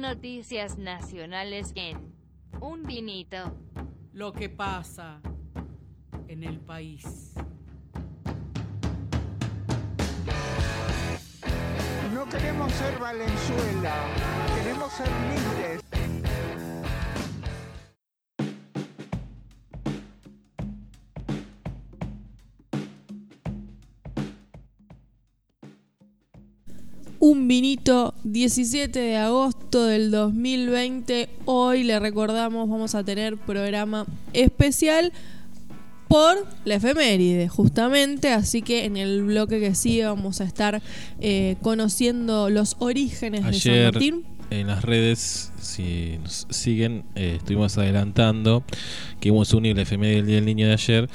Noticias nacionales en Un Vinito. Lo que pasa en el país. No queremos ser Valenzuela, queremos ser libres. Un vinito 17 de agosto del 2020. Hoy le recordamos, vamos a tener programa especial por la efeméride, justamente. Así que en el bloque que sigue vamos a estar eh, conociendo los orígenes de San Martín. en las redes, si nos siguen, eh, estuvimos adelantando que íbamos a unir la efeméride del Día del Niño de ayer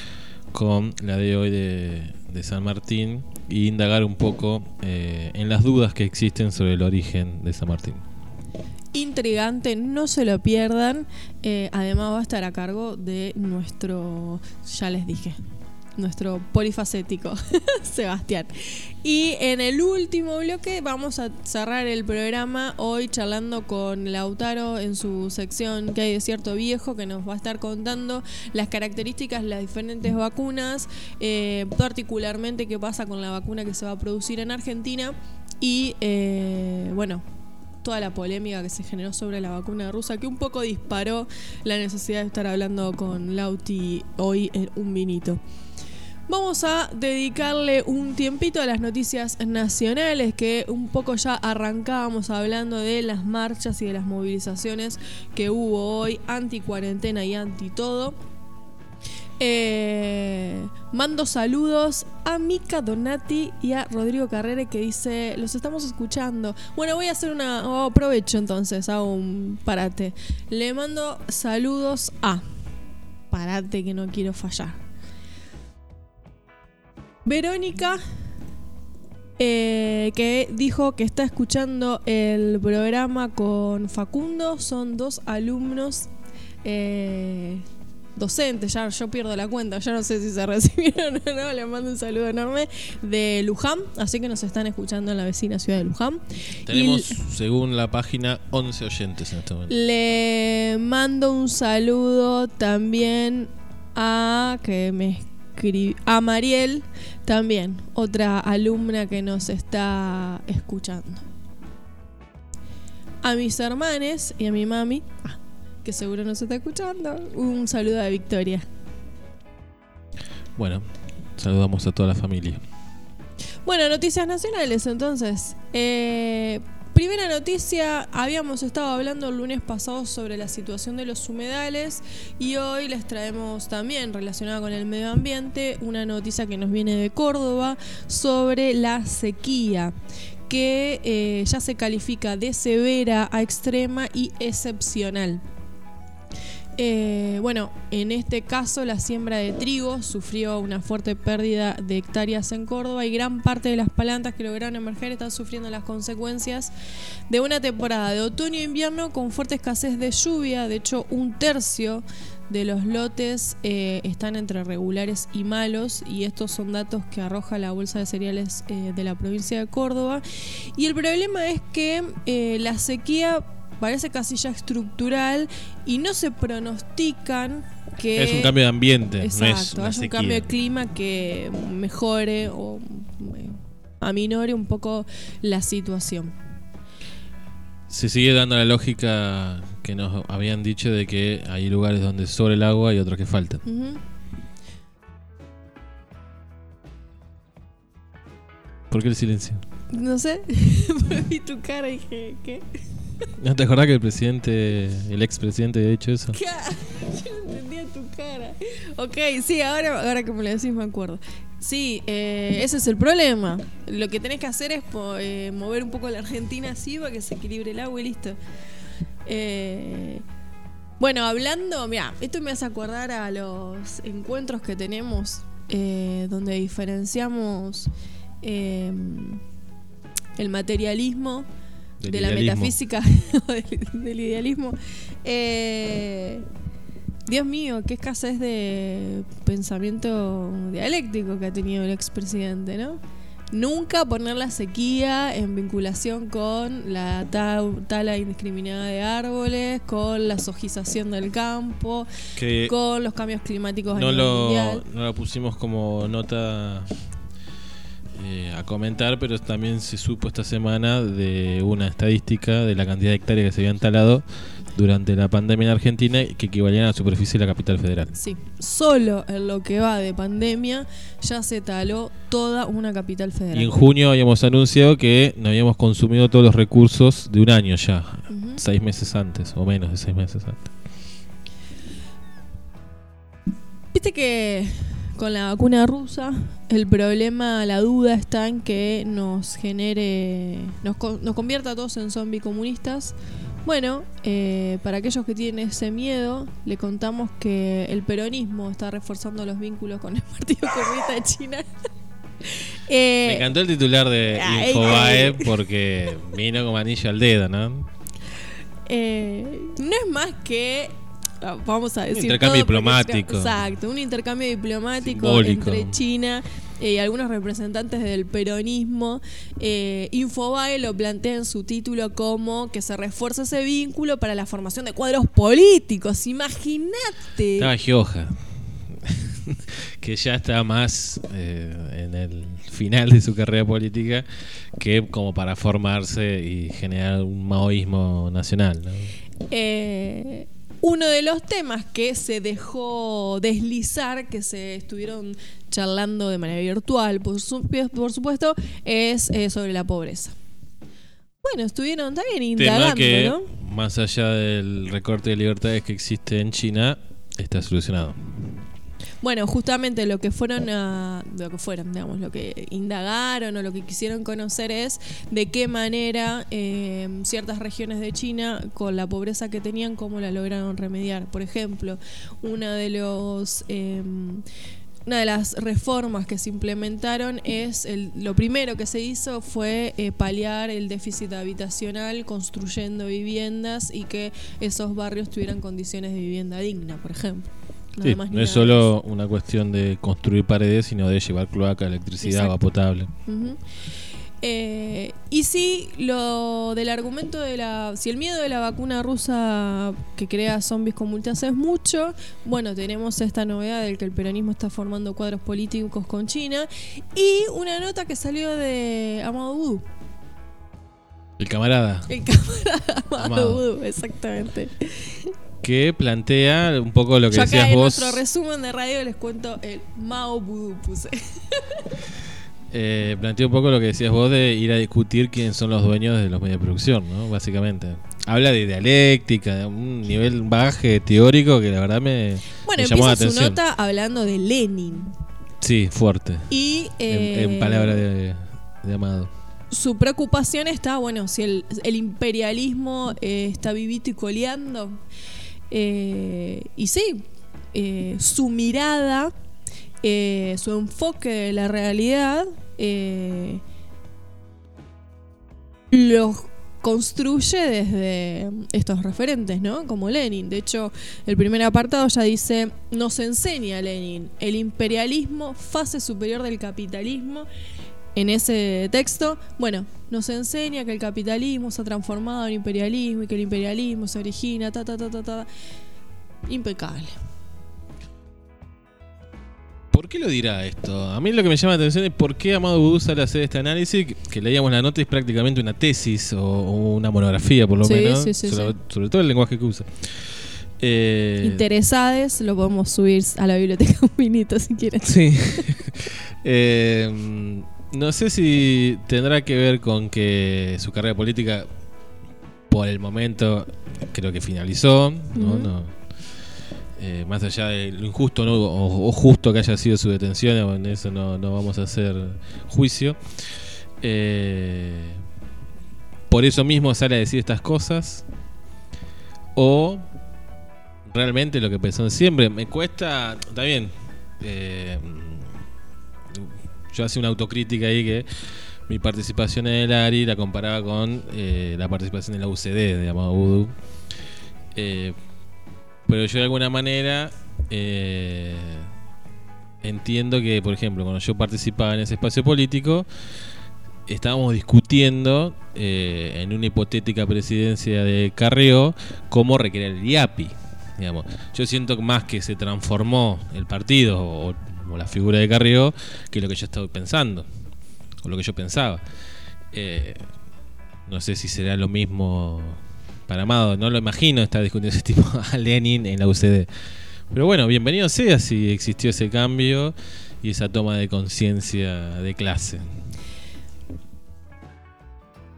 con la de hoy de, de San Martín y indagar un poco eh, en las dudas que existen sobre el origen de San Martín. Intrigante, no se lo pierdan. Eh, además va a estar a cargo de nuestro, ya les dije, nuestro polifacético, Sebastián. Y en el último bloque vamos a cerrar el programa hoy charlando con Lautaro en su sección que hay de cierto viejo que nos va a estar contando las características, las diferentes vacunas, eh, particularmente qué pasa con la vacuna que se va a producir en Argentina y eh, bueno, toda la polémica que se generó sobre la vacuna rusa, que un poco disparó la necesidad de estar hablando con Lauti hoy en un vinito. Vamos a dedicarle un tiempito a las noticias nacionales, que un poco ya arrancábamos hablando de las marchas y de las movilizaciones que hubo hoy, anti cuarentena y anti todo. Eh, mando saludos a Mica Donati y a Rodrigo Carrere que dice, los estamos escuchando. Bueno, voy a hacer una... oh, aprovecho entonces, hago un parate. Le mando saludos a... Parate que no quiero fallar. Verónica, eh, que dijo que está escuchando el programa con Facundo. Son dos alumnos eh, docentes, ya yo pierdo la cuenta, ya no sé si se recibieron o no. Les mando un saludo enorme de Luján, así que nos están escuchando en la vecina ciudad de Luján. Tenemos, Y según la página, 11 oyentes en este momento. le mando un saludo también a que me a Mariel también, otra alumna que nos está escuchando. A mis hermanes y a mi mami, ah, que seguro nos está escuchando, un saludo a Victoria. Bueno, saludamos a toda la familia. Bueno, noticias nacionales entonces. Eh, primera noticia, habíamos estado hablando el lunes pasado sobre la situación de los humedales y hoy les traemos también relacionada con el medio ambiente una noticia que nos viene de Córdoba sobre la sequía que eh, ya se califica de severa a extrema y excepcional. Eh, bueno, en este caso la siembra de trigo sufrió una fuerte pérdida de hectáreas en Córdoba y gran parte de las plantas que lograron emerger están sufriendo las consecuencias de una temporada de otoño e invierno con fuerte escasez de lluvia. De hecho, un tercio de los lotes eh, están entre regulares y malos y estos son datos que arroja la Bolsa de Cereales eh, de la provincia de Córdoba. Y el problema es que la sequía parece casi ya estructural y no se pronostican que... es un cambio de ambiente, no Exacto, es una haya un cambio de clima que mejore o eh, aminore un poco la situación. Se sigue dando la lógica que nos habían dicho de que hay lugares donde sobre el agua y otros que faltan. ¿Por qué el silencio? No sé, vi tu cara y dije, ¿qué? ¿No te acordás que el presidente, el expresidente había dicho eso? ¿Qué? Yo no entendía tu cara. Ok, sí, ahora, ahora que me lo decís me acuerdo. Sí, eh, ese es el problema. Lo que tenés que hacer es eh, mover un poco la Argentina así para que se equilibre el agua y listo. Eh, bueno, hablando, mira, esto me hace acordar a los encuentros que tenemos donde diferenciamos el materialismo Del de la metafísica o del, del idealismo. Eh, Dios mío, qué escasez de pensamiento dialéctico que ha tenido el expresidente, ¿no? Nunca poner la sequía en vinculación con la ta- tala indiscriminada de árboles, con la sojización del campo, Que con los cambios climáticos a no nivel lo, mundial. no lo pusimos como nota eh, a comentar, pero también se supo esta semana de una estadística de la cantidad de hectáreas que se habían talado durante la pandemia en Argentina que equivalían a la superficie de la capital federal. Sí, solo en lo que va de pandemia ya se taló toda una capital federal. Y en junio habíamos anunciado que no habíamos consumido todos los recursos de un año ya, seis meses antes o menos de seis meses antes. Viste que con la vacuna rusa el problema, la duda está en que nos genere, nos, nos convierta a todos en zombi comunistas. Bueno, eh, para aquellos que tienen ese miedo, le contamos que el peronismo está reforzando los vínculos con el Partido Comunista de China. Eh, Me encantó el titular de ay, Infobae ay. porque vino como anillo al dedo, ¿no? Eh, no es más que vamos a decir intercambio todo diplomático. exacto un intercambio diplomático Simbólico. entre China eh, y algunos representantes del peronismo Eh, Infobae lo plantea en su título como que se refuerza ese vínculo para la formación de cuadros políticos imagínate Estaba Gioja, que ya está más eh, en el final de su carrera política que como para formarse y generar un maoísmo nacional. ¿no? Eh, uno de los temas que se dejó deslizar, que se estuvieron charlando de manera virtual, por, su- por supuesto, es eh, sobre la pobreza. Bueno, estuvieron también Tema indagando, que, ¿no? más allá del recorte de libertades que existe en China, está solucionado. Bueno, justamente lo que fueron a, lo que fueron, digamos, lo que indagaron o lo que quisieron conocer es de qué manera eh, ciertas regiones de China, con la pobreza que tenían, cómo la lograron remediar. Por ejemplo, una de los eh, una de las reformas que se implementaron es el, lo primero que se hizo fue eh, paliar el déficit habitacional construyendo viviendas y que esos barrios tuvieran condiciones de vivienda digna, por ejemplo. Nada Sí, más ni no es solo una cuestión de construir paredes, sino de llevar cloaca, electricidad, Exacto. agua potable. Eh, y si lo del argumento de la. Si el miedo de la vacuna rusa que crea zombies con multas es mucho, bueno, tenemos esta novedad del que el peronismo está formando cuadros políticos con China. Y una nota que salió de Amado Vudú. El camarada El camarada Amado Amado. Vudú, exactamente. Que plantea un poco lo que Yo acá decías en vos. nuestro resumen de radio les cuento el Mao Vudú puse. Eh, plantea un poco lo que decías vos de ir a discutir quiénes son los dueños de los medios de producción, ¿no? Básicamente. Habla de dialéctica, de un nivel baje teórico que la verdad me, Bueno, me llamó la empieza su atención. nota hablando de Lenin. Sí, fuerte. Y En, eh, en palabras de, de Amado. su preocupación está, bueno, si el, el imperialismo eh, está vivito y coleando. Eh, y sí, eh, su mirada, eh, su enfoque de la realidad, eh, lo construye desde estos referentes, ¿no? Como Lenin. De hecho, el primer apartado ya dice, nos enseña Lenin, el imperialismo, fase superior del capitalismo, en ese texto, bueno, nos enseña que el capitalismo se ha transformado en imperialismo y que el imperialismo se origina, ta, ta, ta, ta, ta. Impecable. ¿Por qué lo dirá esto? A mí lo que me llama la atención es por qué Amado Vudú sale a hacer este análisis, que, leíamos la nota es prácticamente una tesis o, o una monografía por lo Sí, menos, sí, sí, sobre, sí. sobre todo el lenguaje que usa. Eh, Interesades, lo podemos subir a la biblioteca un minuto si quieren. Sí. Eh, no sé si tendrá que ver con que su carrera política, por el momento, creo que finalizó. ¿no? No. Eh, más allá de lo injusto ¿no? o, o justo que haya sido su detención, en eso no, no vamos a hacer juicio. Eh, por eso mismo sale a decir estas cosas. O realmente lo que pensó siempre. Me cuesta. Está bien. eh, yo hacía una autocrítica ahí que mi participación en el ARI la comparaba con eh, la participación en la UCD Amado Voodoo. Eh, pero yo de alguna manera eh, entiendo que, por ejemplo, cuando yo participaba en ese espacio político, estábamos discutiendo eh, en una hipotética presidencia de Carrió cómo recrear el IAPI. Digamos. Yo siento más que se transformó el partido o, o la figura de Carrió que lo que yo estaba pensando, o lo que yo pensaba. Eh, no sé si será lo mismo para Amado, no lo imagino estar discutiendo ese tipo a Lenin en la UCD. Pero bueno, bienvenido sea si existió ese cambio y esa toma de conciencia de clase.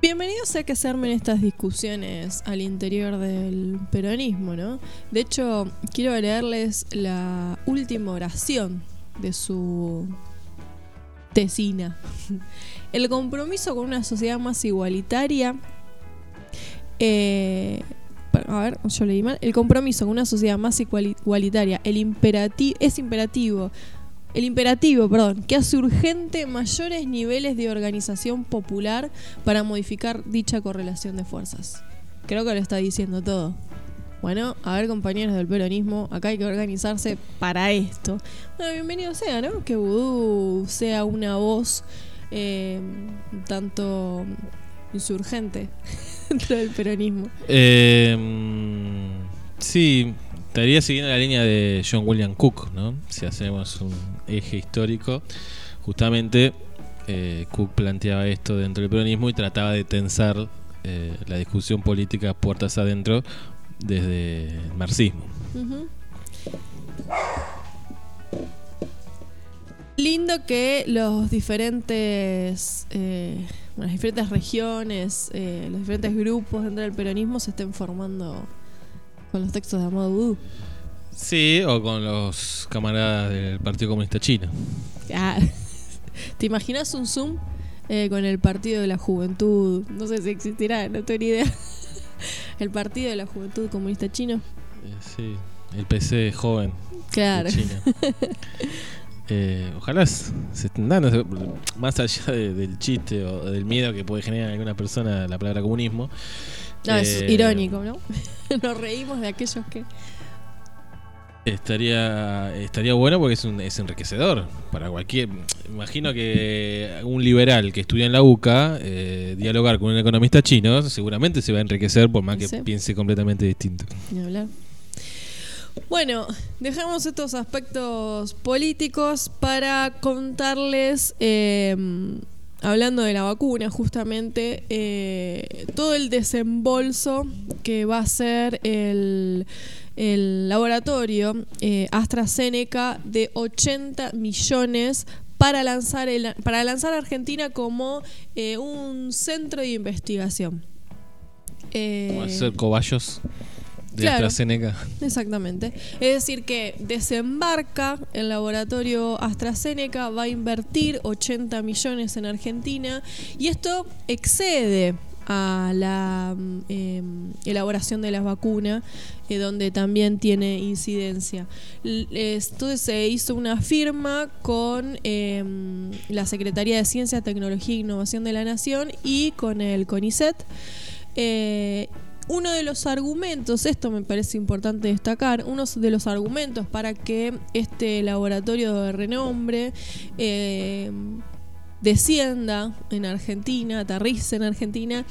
Bienvenido sea que se armen estas discusiones al interior del peronismo, ¿no? De hecho, quiero leerles la última oración de su tesina. El compromiso con una sociedad más igualitaria. eh, a ver, yo leí mal. El compromiso con una sociedad más iguali- igualitaria. El imperativo es imperativo. El imperativo, perdón, que hace urgente mayores niveles de organización popular para modificar dicha correlación de fuerzas. Creo que lo está diciendo todo. Bueno, a ver compañeros del peronismo, acá hay que organizarse para esto. Bueno, bienvenido sea, ¿no? Que Vudú sea una voz eh, tanto insurgente dentro del peronismo. Eh, sí, estaría siguiendo la línea de John William Cook, ¿no? Si hacemos un eje histórico, justamente eh, Cook planteaba esto dentro del peronismo y trataba de tensar eh, la discusión política puertas adentro desde el marxismo. Lindo que los diferentes, eh, bueno, las diferentes regiones, eh, los diferentes grupos dentro del peronismo se estén formando con los textos de Amado Vudú. Sí, o con los camaradas del Partido Comunista Chino. Ah, ¿Te imaginas un Zoom eh, con el Partido de la Juventud? No sé si existirá, no tengo ni idea. El Partido de la Juventud Comunista Chino. Eh, sí, el PC joven Claro. de China. Eh, ojalá se no sé, más allá de- del chiste o del miedo que puede generar en alguna persona la palabra comunismo. No, es eh, irónico, ¿no? Nos reímos de aquellos que... Estaría estaría bueno porque es un es enriquecedor para cualquier. Imagino que un liberal que estudia en la UCA eh, dialogar con un economista chino seguramente se va a enriquecer por más que Sí. piense completamente distinto. Ni hablar. Bueno, dejamos estos aspectos políticos para contarles, eh, hablando de la vacuna, justamente, eh, todo el desembolso que va a ser el, el laboratorio eh, AstraZeneca de 80 millones para lanzar, el, para lanzar a Argentina como eh, un centro de investigación. Eh, Como hacer cobayos de claro. AstraZeneca. Exactamente. Es decir, que desembarca el laboratorio AstraZeneca, va a invertir 80 millones en Argentina y esto excede a la mm, em, elaboración de las vacunas, eh, donde también tiene incidencia. Entonces se hizo una firma con em, la Secretaría de Ciencia, Tecnología e Innovación de la Nación y con el CONICET. Eh, uno de los argumentos, esto me parece importante destacar, uno de los argumentos para que este laboratorio de renombre eh, descienda en Argentina, aterrice en Argentina,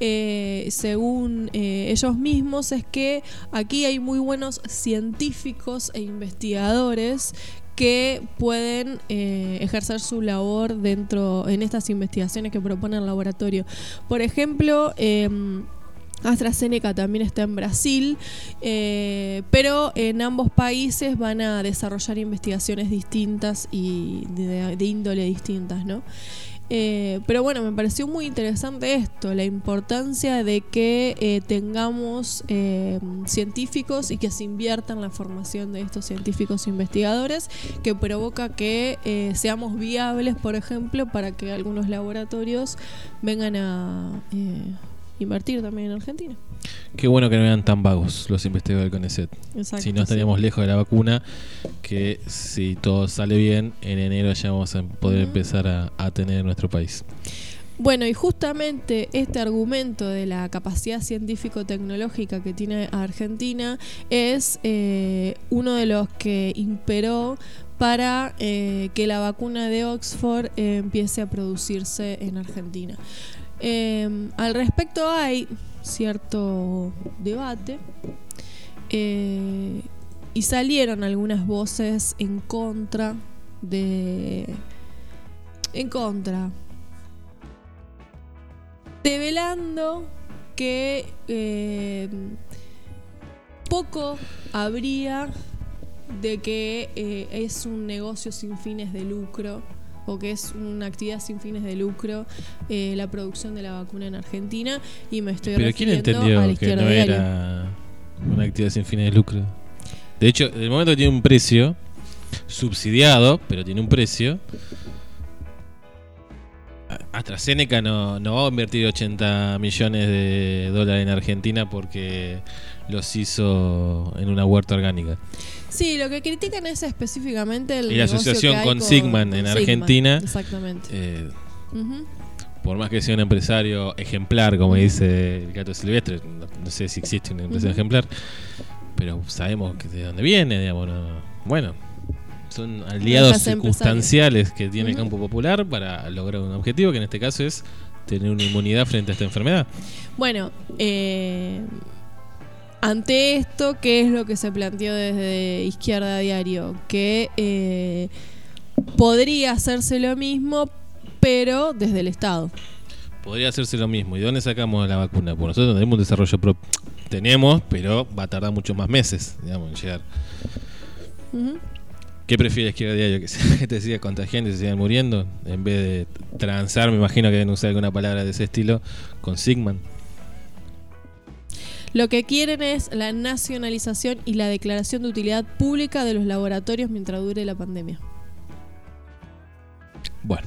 eh, según eh, ellos mismos, es que aquí hay muy buenos científicos e investigadores que pueden eh, ejercer su labor dentro en estas investigaciones que propone el laboratorio. Por ejemplo, em, AstraZeneca también está en Brasil, eh, pero en ambos países van a desarrollar investigaciones distintas y de, índole distintas, ¿no? Eh, pero bueno, me pareció muy interesante esto, la importancia de que eh, tengamos científicos y que se invierta en la formación de estos científicos investigadores, que provoca que seamos viables, por ejemplo, para que algunos laboratorios vengan a invertir también en Argentina. Qué bueno que no eran tan vagos los investigadores del CONICET. Exacto, si no estaríamos lejos de la vacuna, que si todo sale bien, en enero ya vamos a poder empezar a, a tener en nuestro país. Bueno, y justamente este argumento de la capacidad científico-tecnológica que tiene Argentina es eh, uno de los que imperó para eh, que la vacuna de Oxford eh, empiece a producirse en Argentina. Eh, al respecto hay cierto debate eh, y salieron algunas voces en contra de... En contra. Develando que eh, poco habría de que eh, es un negocio sin fines de lucro o que es una actividad sin fines de lucro eh, la producción de la vacuna en Argentina y me estoy Pero ¿quién refiriendo a entendió la que no era una actividad sin fines de lucro? De hecho, en el momento que tiene un precio subsidiado, pero tiene un precio. AstraZeneca no, no va a invertir 80 millones de dólares en Argentina porque los hizo en una huerta orgánica. Sí, lo que critican es específicamente el Y la negocio asociación que hay con Sigman en Sigman, Argentina. Exactamente. Eh, por más que sea un empresario ejemplar, como dice el gato silvestre, no, no sé si existe un empresario ejemplar, pero sabemos que de dónde viene, digamos. no- bueno, son aliados circunstanciales que tiene el campo popular para lograr un objetivo, que en este caso es tener una inmunidad frente a esta enfermedad. Bueno, eh, ante esto, ¿qué es lo que se planteó desde Izquierda Diario? Que eh, podría hacerse lo mismo, pero desde el Estado. Podría hacerse lo mismo. ¿Y de dónde sacamos la vacuna? Porque nosotros tenemos un desarrollo propio. Tenemos, pero va a tardar muchos más meses, digamos, en llegar. ¿Qué prefiere izquierda diario? ¿Que se- que te siga contagiando y se sigan muriendo? En vez de transar, me imagino que deben usar alguna palabra de ese estilo, con Sigman. Lo que quieren es la nacionalización y la declaración de utilidad pública de los laboratorios mientras dure la pandemia. Bueno,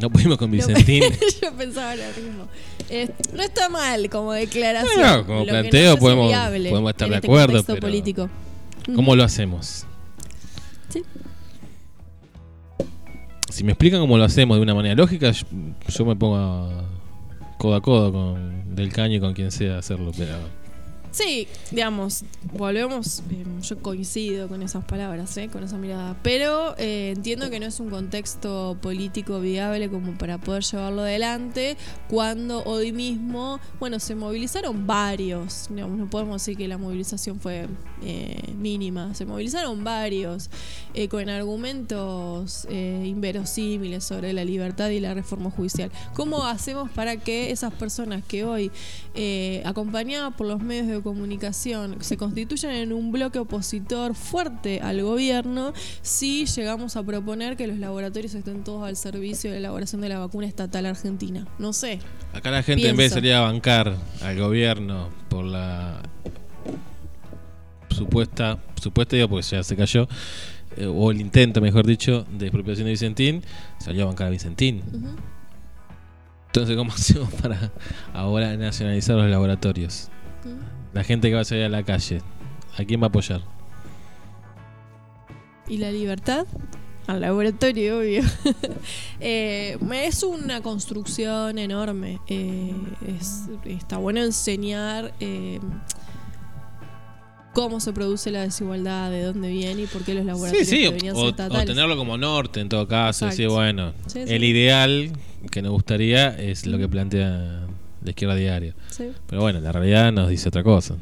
no pudimos con Vicentín. Yo pensaba lo mismo. Eh, no está mal como declaración. No, como Lo planteo podemos- viable podemos estar de este acuerdo, pero- político. ¿Cómo lo hacemos? Sí. Si me explican cómo lo hacemos de una manera lógica, yo, yo me pongo a- codo a codo con Del Caño y con quien sea hacerlo, pero... Sí, digamos, volvemos, eh, yo coincido con esas palabras, eh, con esa mirada, pero eh, entiendo que no es un contexto político viable como para poder llevarlo adelante cuando hoy mismo, bueno, se movilizaron varios, digamos, no podemos decir que la movilización fue eh, mínima, se movilizaron varios eh, con argumentos inverosímiles sobre la libertad y la reforma judicial. ¿Cómo hacemos para que esas personas que hoy, acompañadas por los medios de comunicación, se constituyan en un bloque opositor fuerte al gobierno si llegamos a proponer que los laboratorios estén todos al servicio de la elaboración de la vacuna estatal argentina? No sé. Acá la gente en vez de salir a bancar al gobierno por la supuesta, supuesta digo porque ya se cayó, eh, o el intento, mejor dicho, de expropiación de Vicentín, salió a bancar a Vicentín. Entonces, ¿cómo hacemos para ahora nacionalizar los laboratorios? La gente que va a salir a la calle, ¿a quién va a apoyar? ¿Y la libertad? Al laboratorio, obvio. Eh, es una construcción enorme. Eh, es- está bueno enseñar eh, cómo se produce la desigualdad, de dónde viene y por qué los Sí, laboratorios sí, deberían o, ser o estatales. tenerlo como norte en todo caso, Exacto. decir, bueno, Sí, el sí. ideal que nos gustaría es lo que plantea la izquierda diaria. Sí. Pero bueno, la realidad nos dice otra cosa.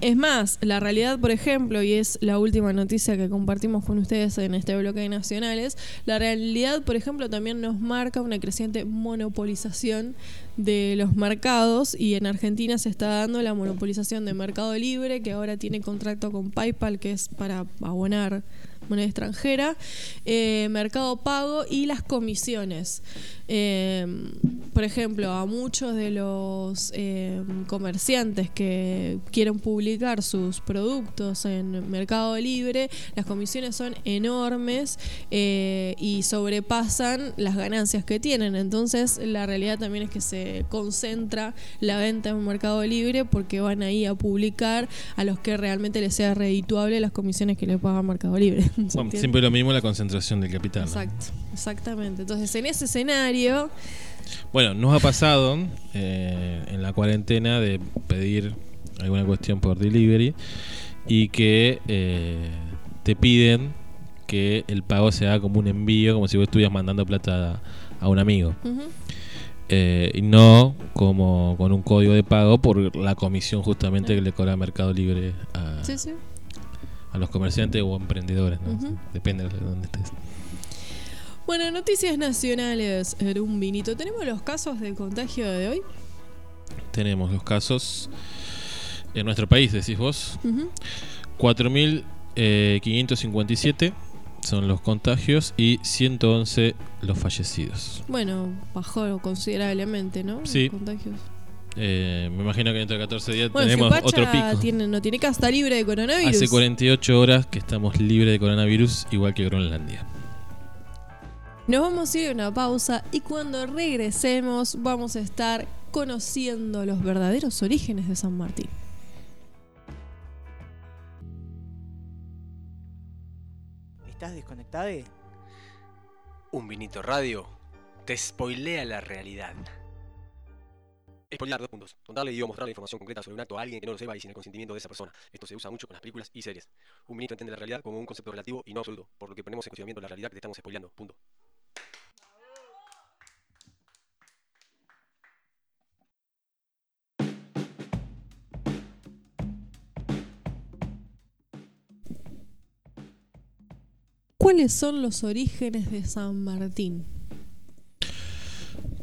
Es más, la realidad, por ejemplo, y es la última noticia que compartimos con ustedes en este bloque de nacionales, la realidad, por ejemplo, también nos marca una creciente monopolización de los mercados y en Argentina se está dando la monopolización de Mercado Libre, que ahora tiene contrato con PayPal, que es para abonar moneda extranjera, eh, Mercado Pago y las comisiones. Eh, por ejemplo, a muchos de los eh, comerciantes que quieren publicar sus productos en Mercado Libre, las comisiones son enormes eh, y sobrepasan las ganancias que tienen. Entonces, la realidad también es que se concentra la venta en Mercado Libre porque van ahí a publicar a los que realmente les sea redituable las comisiones que le paga Mercado Libre. Siempre lo mismo la concentración del capital. ¿no? Exacto, exactamente. Entonces, en ese escenario, Bueno, nos ha pasado eh, en la cuarentena de pedir alguna cuestión por delivery y que eh, te piden que el pago se haga como un envío, como si vos estuvieras mandando plata a, a un amigo. Eh, y no como con un código de pago por la comisión justamente que le cobra Mercado Libre a, Sí, sí. A los comerciantes o emprendedores. ¿no? Depende de dónde estés. Bueno, noticias nacionales un vinito. ¿Tenemos los casos de contagio de hoy? Tenemos los casos en nuestro país, decís vos. Ujú. 4.557 son los contagios y 111 los fallecidos. Bueno, bajó considerablemente, ¿no? Los Sí. contagios. Eh, me imagino que dentro de 14 días Bueno, tenemos otro pico. Tiene, no tiene casa, está libre de coronavirus. Hace 48 horas que estamos libres de coronavirus, igual que Groenlandia. Nos vamos a ir a una pausa y cuando regresemos vamos a estar conociendo los verdaderos orígenes de San Martín. ¿Estás desconectado? Un vinito radio te spoilea la realidad. Spoilear dos puntos. Contarle y o mostrar la información concreta sobre un acto a alguien que no lo sepa y sin el consentimiento de esa persona. Esto se usa mucho con las películas y series. Un vinito entiende la realidad como un concepto relativo y no absoluto, por lo que ponemos en cuestionamiento la realidad que te estamos spoileando. Punto. ¿Cuáles son los orígenes de San Martín?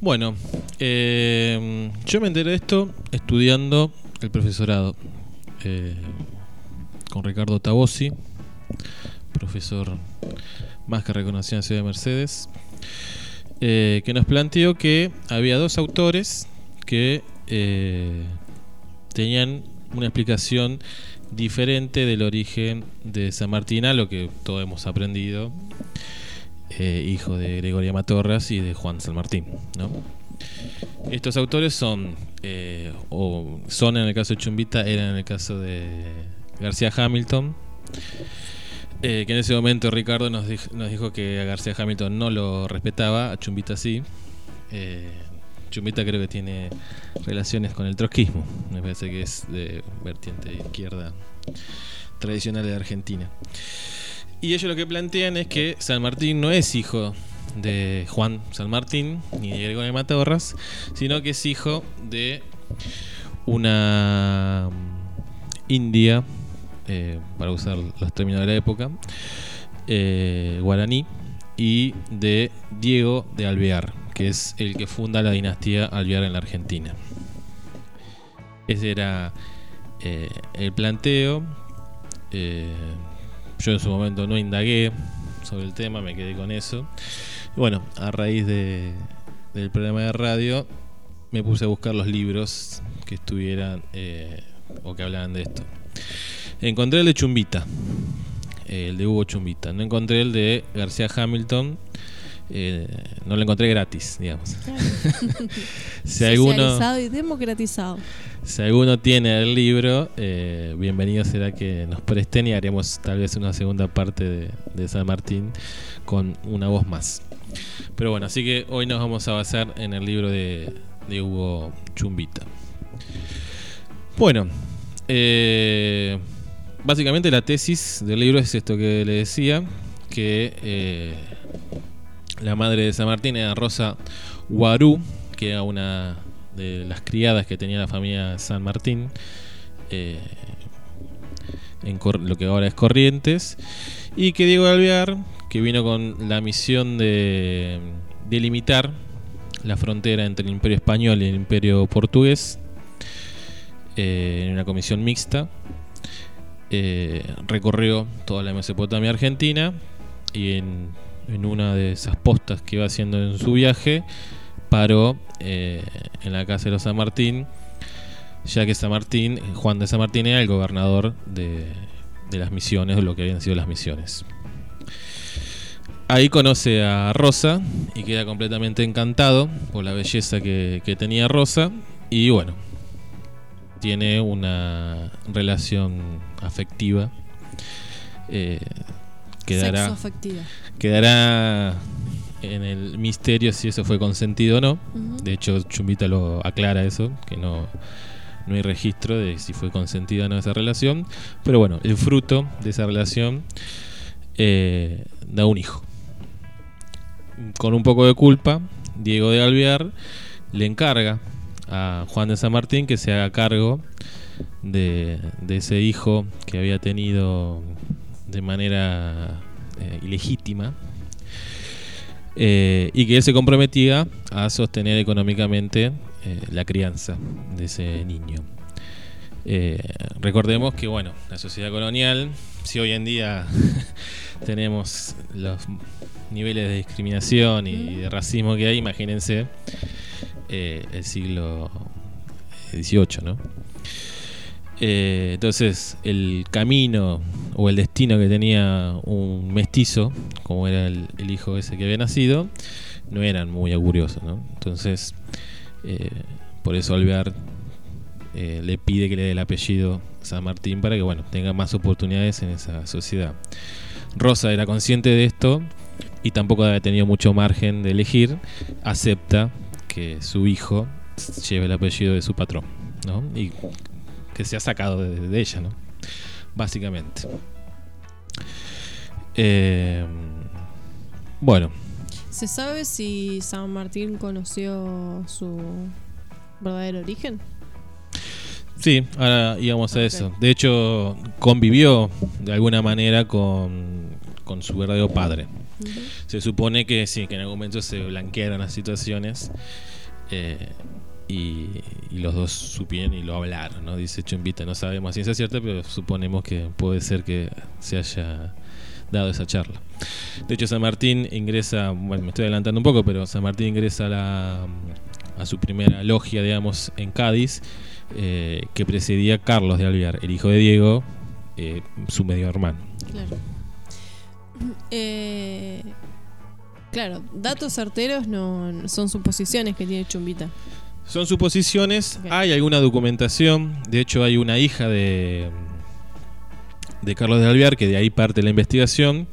Bueno, eh, yo me enteré de esto estudiando el profesorado eh, con Ricardo Tabosi, profesor más que reconocido en Ciudad de Mercedes, eh, que nos planteó que había dos autores que tenían una explicación diferente del origen de San Martín a lo que todos hemos aprendido, eh, hijo de Gregoria Matorras y de Juan San Martín. Estos autores son, eh, o son en el caso de Chumbita, eran en el caso de García Hamilton, eh, que en ese momento Ricardo nos, dij- nos dijo que a García Hamilton no lo respetaba, a Chumbita sí. Chumbita creo que tiene relaciones con el trotskismo, me parece que es de vertiente izquierda tradicional de Argentina. Y ellos lo que plantean es que San Martín no es hijo de Juan San Martín ni de Gregorio Matorras, sino que es hijo de una mm, india, eh, para usar los términos de la época, eh, guaraní, y de Diego de Alvear, que es el que funda la dinastía Alvear en la Argentina. Ese era eh, el planteo. Yo en su momento no indagué sobre el tema, me quedé con eso. Y bueno, a raíz de, del programa de radio, me puse a buscar los libros que estuvieran eh, o que hablaban de esto. Encontré el de Chumbita, el de Hugo Chumbita. No encontré el de García Hamilton. Eh, no lo encontré gratis, digamos. si alguno, y democratizado. si alguno tiene el libro, eh, bienvenido será que nos presten y haremos tal vez una segunda parte de, de San Martín con una voz más. Pero bueno, así que hoy nos vamos a basar en el libro de, de Hugo Chumbita. Bueno, eh, básicamente la tesis del libro es esto que le decía, que la madre de San Martín era Rosa Guarú, que era una de las criadas que tenía la familia San Martín, eh, en lo que ahora es Corrientes, y que Diego de Alvear, que vino con la misión de delimitar la frontera entre el imperio español y el imperio portugués, eh, en una comisión mixta, eh, recorrió toda la Mesopotamia argentina y en, en una de esas postas que iba haciendo en su viaje, paró eh, en la casa de los San Martín, ya que San Martín, Juan de San Martín era el gobernador de, las misiones, o lo que habían sido las misiones. Ahí conoce a Rosa y queda completamente encantado por la belleza que, que tenía Rosa y bueno, tiene una relación afectiva. Eh, quedará, Sexo quedará en el misterio si eso fue consentido o no. De hecho, Chumbita lo aclara eso, que no, no hay registro de si fue consentida o no esa relación. Pero bueno, el fruto de esa relación eh, da un hijo. Con un poco de culpa, Diego de Alvear le encarga a Juan de San Martín que se haga cargo de, de ese hijo que había tenido de manera eh, ilegítima eh, y que él se comprometía a sostener económicamente eh, la crianza de ese niño. Eh, recordemos que, bueno, la sociedad colonial, si hoy en día tenemos los niveles de discriminación y de racismo que hay, imagínense el siglo XVIII, ¿no? Eh, entonces, el camino o el destino que tenía un mestizo, como era el, hijo ese que había nacido, no eran muy auguriosos, ¿no? Entonces, eh, por eso Alvear eh, le pide que le dé el apellido San Martín para que, bueno, tenga más oportunidades en esa sociedad. Rosa era consciente de esto y tampoco había tenido mucho margen de elegir, acepta que su hijo lleve el apellido de su patrón, ¿no? Que se ha sacado de, de ella, ¿no? Básicamente. Eh, bueno, ¿Se sabe si San Martín conoció su verdadero origen? sí, ahora íbamos a eso. De hecho, convivió de alguna manera con, con su verdadero padre. Se supone que sí, que en algún momento se blanquearon las situaciones eh, y, los dos supieron y lo hablaron, ¿no? Dice Chumbita, no sabemos a ciencia cierta, pero suponemos que puede ser que se haya dado esa charla. De hecho, San Martín ingresa, bueno, me estoy adelantando un poco, pero San Martín ingresa a, la, a su primera logia, digamos, en Cádiz, eh, que precedía Carlos de Alvear, el hijo de Diego, eh, su medio hermano. Claro. Eh, claro, datos certeros no- son suposiciones que tiene Chumbita. Son suposiciones, hay alguna documentación, de hecho hay una hija de, de Carlos de Alvear, que de ahí parte la investigación,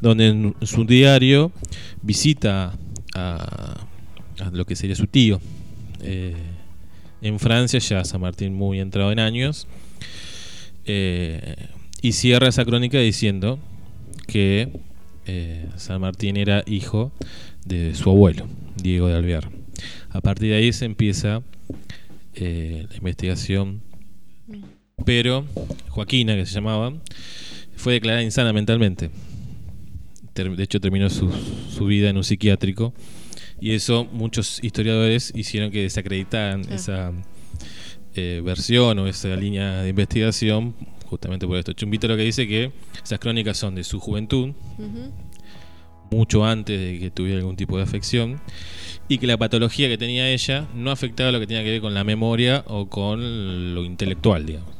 donde en su diario visita a, a lo que sería su tío. Eh, en Francia, ya San Martín muy entrado en años, eh, y cierra esa crónica diciendo que eh, San Martín era hijo de su abuelo, Diego de Alvear. A partir de ahí se empieza eh, la investigación. Pero Joaquina, que se llamaba, fue declarada insana mentalmente. De hecho, terminó su, su vida en un psiquiátrico. Y eso muchos historiadores hicieron que desacreditaran esa eh, versión o esa línea de investigación, justamente por esto. Chumbito lo que dice que esas crónicas son de su juventud, mucho antes de que tuviera algún tipo de afección y que la patología que tenía ella no afectaba lo que tenía que ver con la memoria o con lo intelectual, digamos.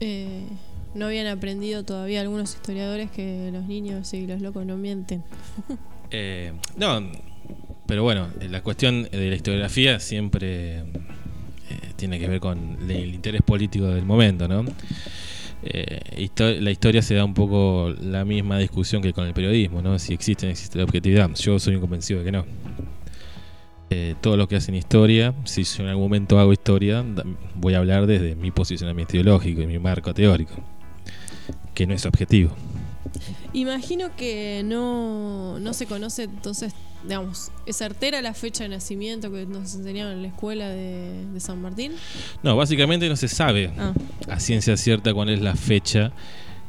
Eh, no habían aprendido todavía algunos historiadores que los niños y los locos no mienten. Eh, no, pero bueno, la cuestión de la historiografía siempre eh, tiene que ver con el interés político del momento, ¿no? Eh, histo- la historia se da un poco la misma discusión que con el periodismo, ¿no? Si existe no existe la objetividad. Yo soy un convencido de que no. Eh, todo lo que hacen historia, si yo en algún momento hago historia, voy a hablar desde mi posicionamiento ideológico y mi marco teórico, que no es objetivo. Imagino que no, no se conoce, entonces, digamos, ¿es certera la fecha de nacimiento que nos enseñaron en la escuela de, de San Martín? No, básicamente no se sabe Ah, a ciencia cierta cuál es la fecha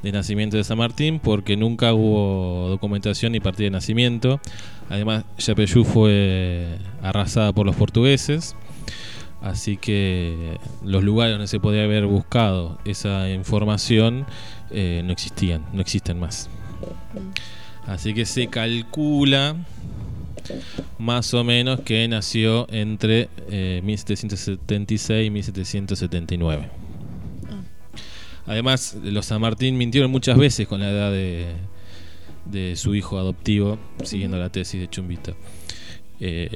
de nacimiento de San Martín porque nunca hubo documentación ni partida de nacimiento. Además, Yapeyú fue arrasada por los portugueses, así que los lugares donde se podía haber buscado esa información eh, no existían, no existen más. Así que se calcula más o menos que nació entre eh, 1776 y 1779. Además, los San Martín mintieron muchas veces con la edad de, de su hijo adoptivo, siguiendo la tesis de Chumbita. Eh,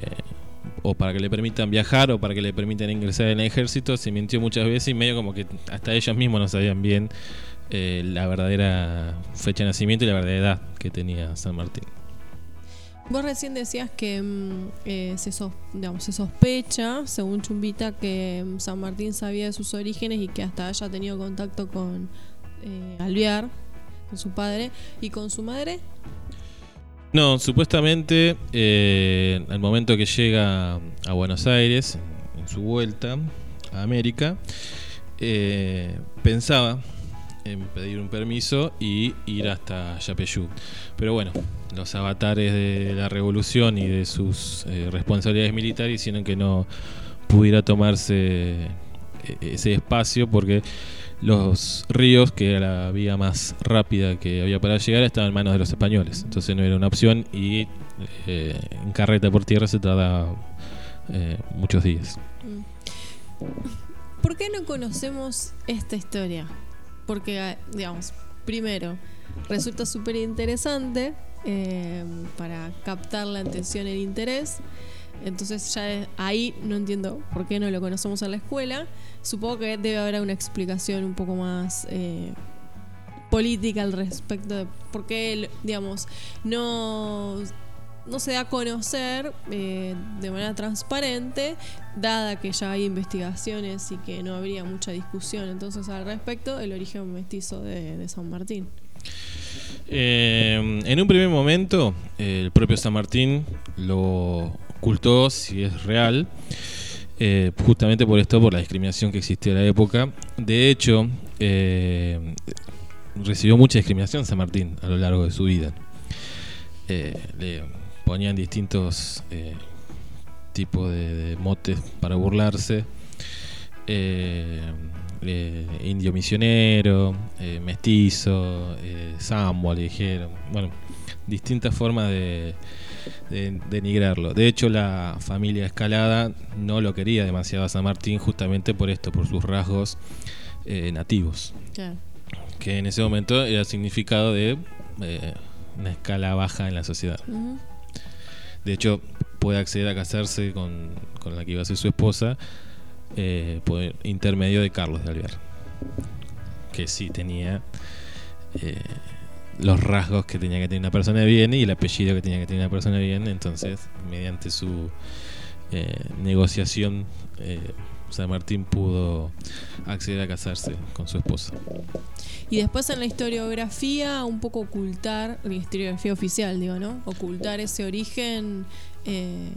o para que le permitan viajar o para que le permitan ingresar en el ejército, se mintió muchas veces y medio como que hasta ellos mismos no sabían bien eh, la verdadera fecha de nacimiento y la verdadera edad que tenía San Martín. Vos recién decías que mm, eh, se, sos- digamos, se sospecha, según Chumbita, que mm, San Martín sabía de sus orígenes y que hasta haya tenido contacto con eh, Alvear, con su padre y con su madre. No, supuestamente eh, al momento que llega a Buenos Aires, en su vuelta a América, pensaba en pedir un permiso y ir hasta Yapeyú. Pero bueno, los avatares de la revolución y de sus eh, responsabilidades militares hicieron que no pudiera tomarse eh, ese espacio porque los ríos, que era la vía más rápida que había para llegar, estaban en manos de los españoles. Entonces no era una opción y eh, en carreta por tierra se tardaba eh, muchos días. ¿Por qué no conocemos esta historia? Porque, eh, digamos, primero, resulta súper interesante eh, para captar la atención y el interés. Entonces ya ahí no entiendo por qué no lo conocemos en la escuela. Supongo que debe haber una explicación un poco más eh, política al respecto de por qué, digamos, no, no se da a conocer eh, de manera transparente, dada que ya hay investigaciones y que no habría mucha discusión entonces al respecto, el origen mestizo de, San Martín. Eh, en un primer momento, el propio San Martín lo ocultó si es real, eh, justamente por esto, por la discriminación que existía en la época. De hecho, recibió mucha discriminación San Martín a lo largo de su vida. Ponían distintos eh, tipos de, de motes para burlarse. Eh, eh, indio misionero, eh, mestizo, sambo, le dijeron. Bueno, distintas formas de, de denigrarlo. De hecho, la familia Escalada no lo quería demasiado a San Martín justamente por esto, por sus rasgos eh, nativos, Claro. que en ese momento era significado de eh, una escala baja en la sociedad. Ujú. De hecho, puede acceder a casarse con, con la que iba a ser su esposa eh, por intermedio de Carlos de Alvear. Que sí tenía eh, los rasgos que tenía que tener una persona de bien y el apellido que tenía que tener una persona de bien. Entonces, mediante su eh, negociación, eh, San Martín pudo acceder a casarse con su esposa. Y después en la historiografía, un poco ocultar, la historiografía oficial, digo, ¿no? Ocultar ese origen eh,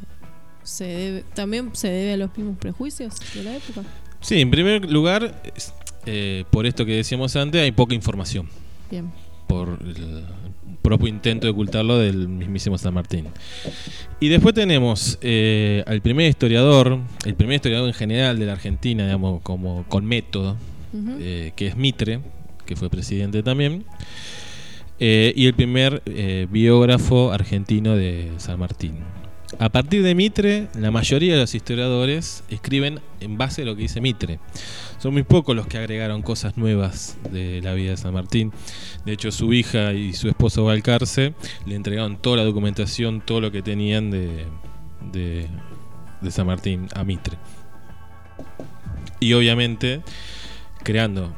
se debe, también se debe a los mismos prejuicios de la época. Sí, en primer lugar, eh, por esto que decíamos antes, hay poca información. Bien. por el propio intento de ocultarlo del mismísimo San Martín. Y después tenemos eh, al primer historiador, el primer historiador en general de la Argentina, digamos, como con método, eh, que es Mitre, que fue presidente también, eh, y el primer biógrafo argentino de San Martín. A partir de Mitre, la mayoría de los historiadores escriben en base a lo que dice Mitre. Son muy pocos los que agregaron cosas nuevas de la vida de San Martín. De hecho, su hija y su esposo Balcarce le entregaron toda la documentación, todo lo que tenían de, de, de San Martín a Mitre. Y obviamente, creando,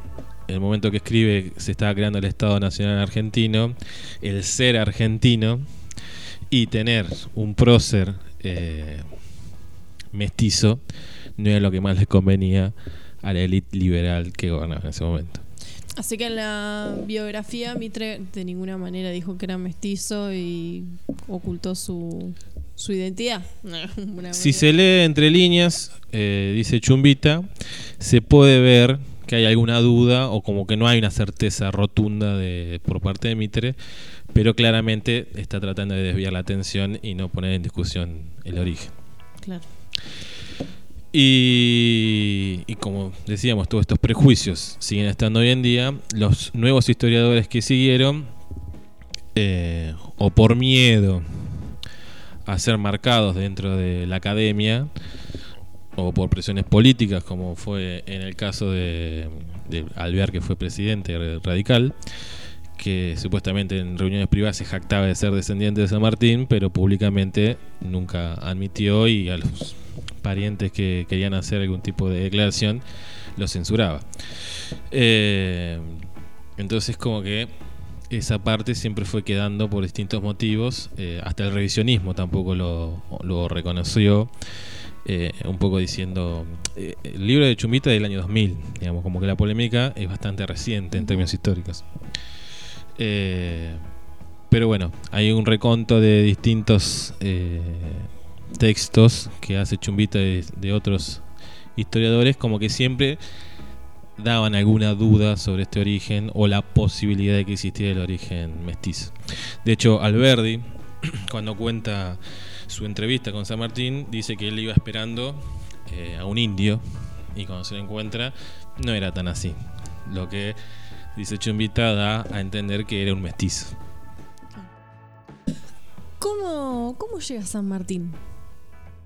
en el momento que escribe, se estaba creando el Estado Nacional Argentino, el ser argentino y tener un prócer eh, mestizo no era lo que más les convenía a la élite liberal que gobernaba en ese momento. Así que en la biografía Mitre de ninguna manera dijo que era mestizo y ocultó su, su identidad. Si se lee entre líneas, eh, dice Chumbita, se puede ver que hay alguna duda o como que no hay una certeza rotunda de, por parte de Mitre, pero claramente está tratando de desviar la atención y no poner en discusión el origen. Claro. Y, y como decíamos, todos estos prejuicios siguen estando hoy en día. Los nuevos historiadores que siguieron, eh, o por miedo a ser marcados dentro de la academia, o por presiones políticas, como fue en el caso de, de Alvear, que fue presidente radical, que supuestamente en reuniones privadas se jactaba de ser descendiente de San Martín, pero públicamente nunca admitió y a los parientes que querían hacer algún tipo de declaración lo censuraba. Eh, entonces como que esa parte siempre fue quedando por distintos motivos, eh, hasta el revisionismo tampoco lo, reconoció, eh, un poco diciendo, el libro de Chumita del año 2000, digamos, como que la polémica es bastante reciente en términos históricos. Eh, pero bueno, hay un reconto de distintos eh, textos que hace Chumbita de, de otros historiadores, como que siempre daban alguna duda sobre este origen o la posibilidad de que existiera el origen mestizo. De hecho, Alberdi, cuando cuenta su entrevista con San Martín, dice que él iba esperando eh, a un indio y cuando se lo encuentra no era tan así. Lo que dice Chumbita da a entender que era un mestizo. ¿Cómo, ¿Cómo llega San Martín?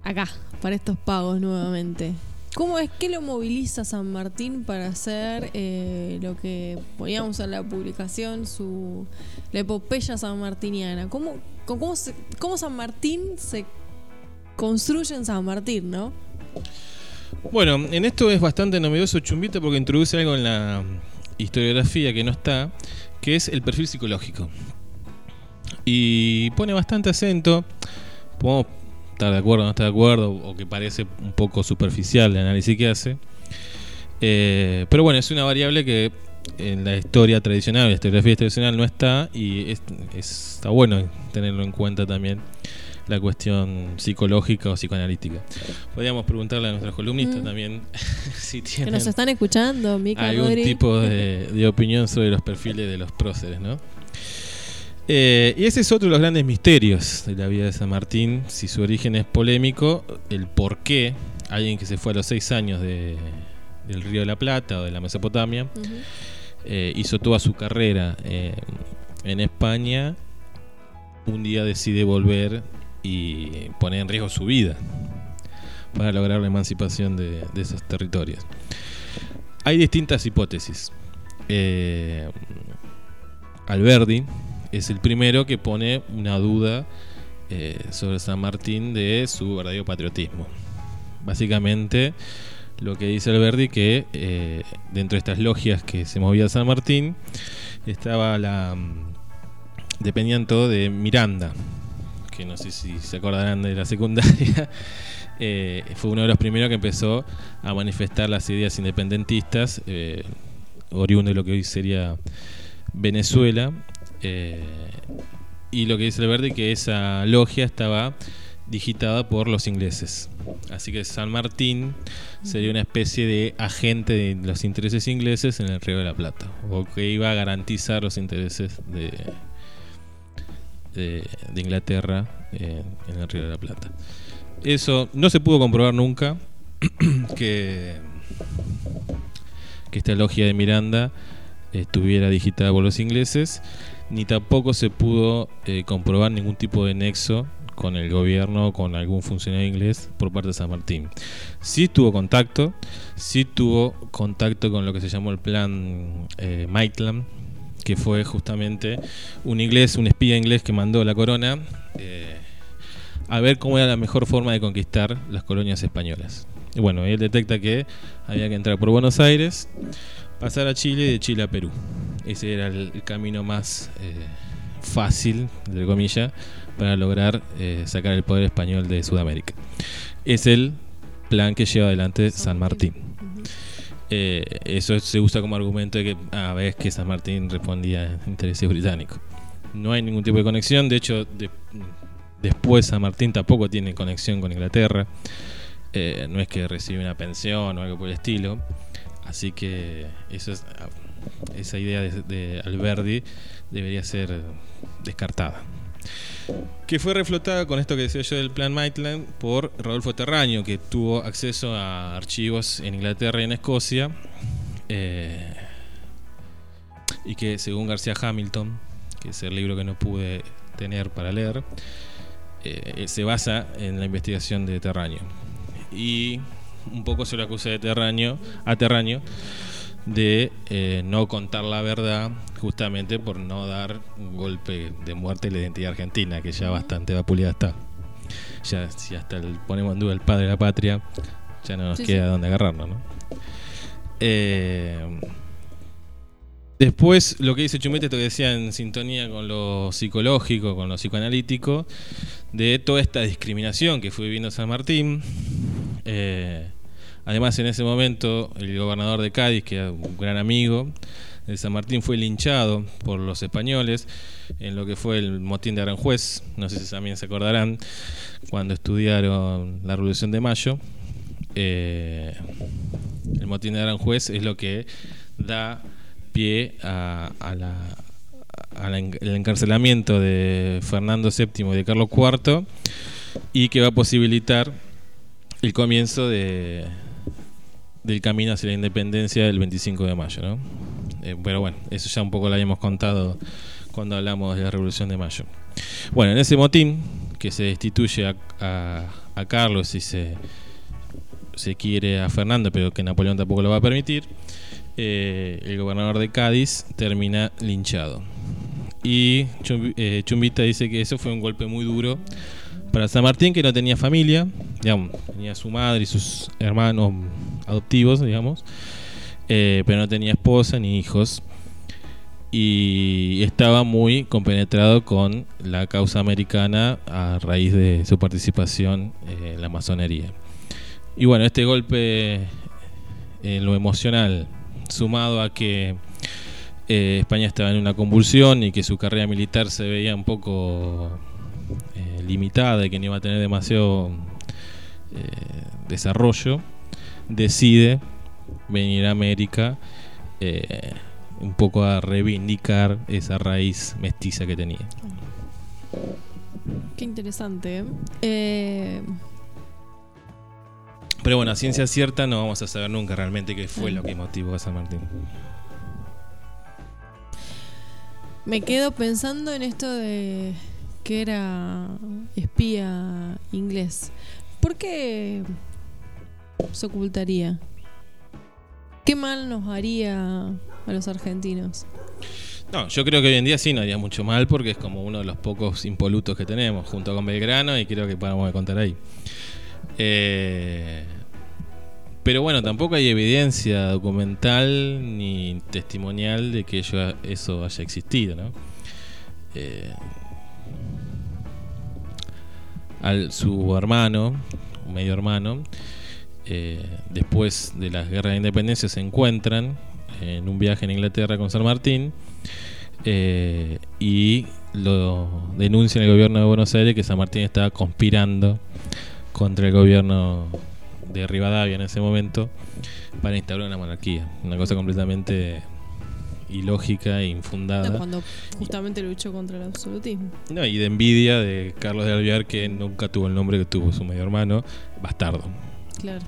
Acá, para estos pagos nuevamente. ¿Cómo es que lo moviliza San Martín para hacer eh, lo que poníamos en la publicación, su la epopeya sanmartiniana? ¿Cómo, cómo, se- cómo San Martín se construye en San Martín, no? Bueno, en esto es bastante novedoso Chumbita porque introduce algo en la historiografía que no está, que es el perfil psicológico. Y pone bastante acento, podemos estar de acuerdo o no estar de acuerdo, o que parece un poco superficial el análisis que hace. Eh, pero bueno, es una variable que en la historia tradicional, la historiografía tradicional no está y es- es- está bueno tenerlo en cuenta también la cuestión psicológica o psicoanalítica. Podríamos preguntarle a nuestros columnistas Mm. también si Que tienen nos están escuchando, Mica algún Rodri. tipo de, de opinión sobre los perfiles de los próceres, ¿no? Eh, y ese es otro de los grandes misterios de la vida de San Martín, si su origen es polémico, el por qué alguien que se fue a los seis años de- del Río de la Plata o de la Mesopotamia eh, hizo toda su carrera eh, en España, un día decide volver y poner en riesgo su vida para lograr la emancipación de, esos territorios. Hay distintas hipótesis. Eh, Alberdi es el primero que pone una duda eh, sobre San Martín de su verdadero patriotismo. Básicamente, lo que dice Alberdi que eh, dentro de estas logias que se movía San Martín estaba la mm, dependían todo de Miranda que no sé si se acordarán de la secundaria eh, fue uno de los primeros que empezó a manifestar las ideas independentistas eh, oriundo de lo que hoy sería Venezuela eh, y lo que dice Alberti que esa logia estaba digitada por los ingleses. Así que San Martín sería una especie de agente de los intereses ingleses en el Río de la Plata, o que iba a garantizar los intereses de, de, Inglaterra eh, en el Río de la Plata. Eso no se pudo comprobar nunca, que, que esta logia de Miranda estuviera digitada por los ingleses, ni tampoco se pudo eh, comprobar ningún tipo de nexo con el gobierno o con algún funcionario inglés por parte de San Martín. Sí tuvo contacto, sí tuvo contacto con lo que se llamó el plan eh, Maitland, que fue justamente un inglés, un espía inglés que mandó la corona eh, a ver cómo era la mejor forma de conquistar las colonias españolas. Y bueno, él detecta que había que entrar por Buenos Aires, pasar a Chile y de Chile a Perú. Ese era el, el camino más eh, fácil, entre comillas, para lograr eh, sacar el poder español de Sudamérica. Es el plan que lleva adelante San Martín. Eh, eso se usa como argumento de que a ver que San Martín respondía a intereses británicos. No hay ningún tipo de conexión, de hecho de- después San Martín tampoco tiene conexión con Inglaterra. Eh, no es que recibe una pensión o algo por el estilo. Así que eso es, esa idea de, de Alberdi debería ser descartada. Que fue reflotada con esto que decía yo del plan Maitland por Rodolfo Terraño, que tuvo acceso a archivos en Inglaterra y en Escocia. eh, y que según García Hamilton, que es el libro que no pude tener para leer, eh, se basa en la investigación de Terraño. Y un poco se lo acusa de Terraño, a Terraño de eh, no contar la verdad justamente por no dar un golpe de muerte a la identidad argentina, que ya bastante vapuleada está. Ya si hasta el, ponemos en duda el padre de la patria, ya no nos Sí, queda sí. donde agarrarnos, ¿no? Eh, después, lo que dice Chumete, esto que decía en sintonía con lo psicológico, con lo psicoanalítico, de toda esta discriminación que fue viviendo San Martín. eh, Además, en ese momento, el gobernador de Cádiz, que era un gran amigo de San Martín, fue linchado por los españoles en lo que fue el motín de Aranjuez. No sé si también se acordarán cuando estudiaron la Revolución de Mayo. Eh, el motín de Aranjuez es lo que da pie a, la, al en- el encarcelamiento de Fernando VII y de Carlos IV y que va a posibilitar el comienzo de, del camino hacia la independencia del 25 de mayo. ¿no? Eh, pero bueno, eso ya un poco lo habíamos contado cuando hablamos de la Revolución de Mayo. Bueno, en ese motín que se destituye a, a- a Carlos y se, se quiere a Fernando, pero que Napoleón tampoco lo va a permitir, eh, el gobernador de Cádiz termina linchado. Y eh, Chumbita dice que eso fue un golpe muy duro para San Martín, que no tenía familia, digamos, tenía su madre y sus hermanos adoptivos, digamos, eh, pero no tenía esposa ni hijos. Y estaba muy compenetrado con la causa americana a raíz de su participación eh, en la masonería. Y bueno, este golpe en lo emocional, sumado a que eh, España estaba en una convulsión y que su carrera militar se veía un poco eh, limitada y que no iba a tener demasiado eh, desarrollo, decide venir a América eh, un poco a reivindicar esa raíz mestiza que tenía. Qué interesante. ¿eh? Eh, Pero bueno, a ciencia cierta no vamos a saber nunca realmente qué fue lo que motivó a San Martín. me quedo pensando en esto de que era espía inglés. ¿Por qué se ocultaría? ¿Qué mal nos haría a los argentinos? No, yo creo que hoy en día sí no haría mucho mal porque es como uno de los pocos impolutos que tenemos, junto con Belgrano, y creo que podemos contar ahí. Eh, pero bueno, tampoco hay evidencia documental ni testimonial de que eso haya existido, ¿no? Eh, al, su hermano, medio hermano, eh, después de las guerras de independencia se encuentran en un viaje en Inglaterra con San Martín eh, y lo denuncian el gobierno de Buenos Aires que San Martín estaba conspirando contra el gobierno de Rivadavia en ese momento para instaurar una monarquía. Una cosa completamente ilógica e infundada. Cuando justamente luchó contra el absolutismo. No, y de envidia de Carlos de Alvear que nunca tuvo el nombre que tuvo su medio hermano, bastardo. Claro.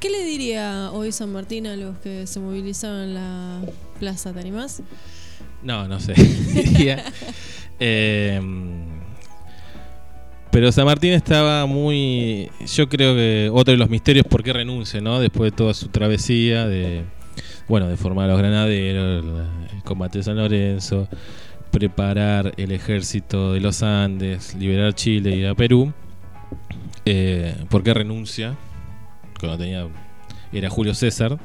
¿Qué le diría hoy San Martín a los que se movilizaban en la plaza? ¿Te animás? No, no sé. Eh, pero San Martín estaba muy. Yo creo que otro de los misterios por qué renuncia, ¿no? Después de toda su travesía de. Bueno, de formar a los granaderos, el, combate de San Lorenzo, preparar el ejército de los Andes, liberar Chile y a Perú. Eh, ¿Por qué renuncia? Cuando tenía. Era Julio César.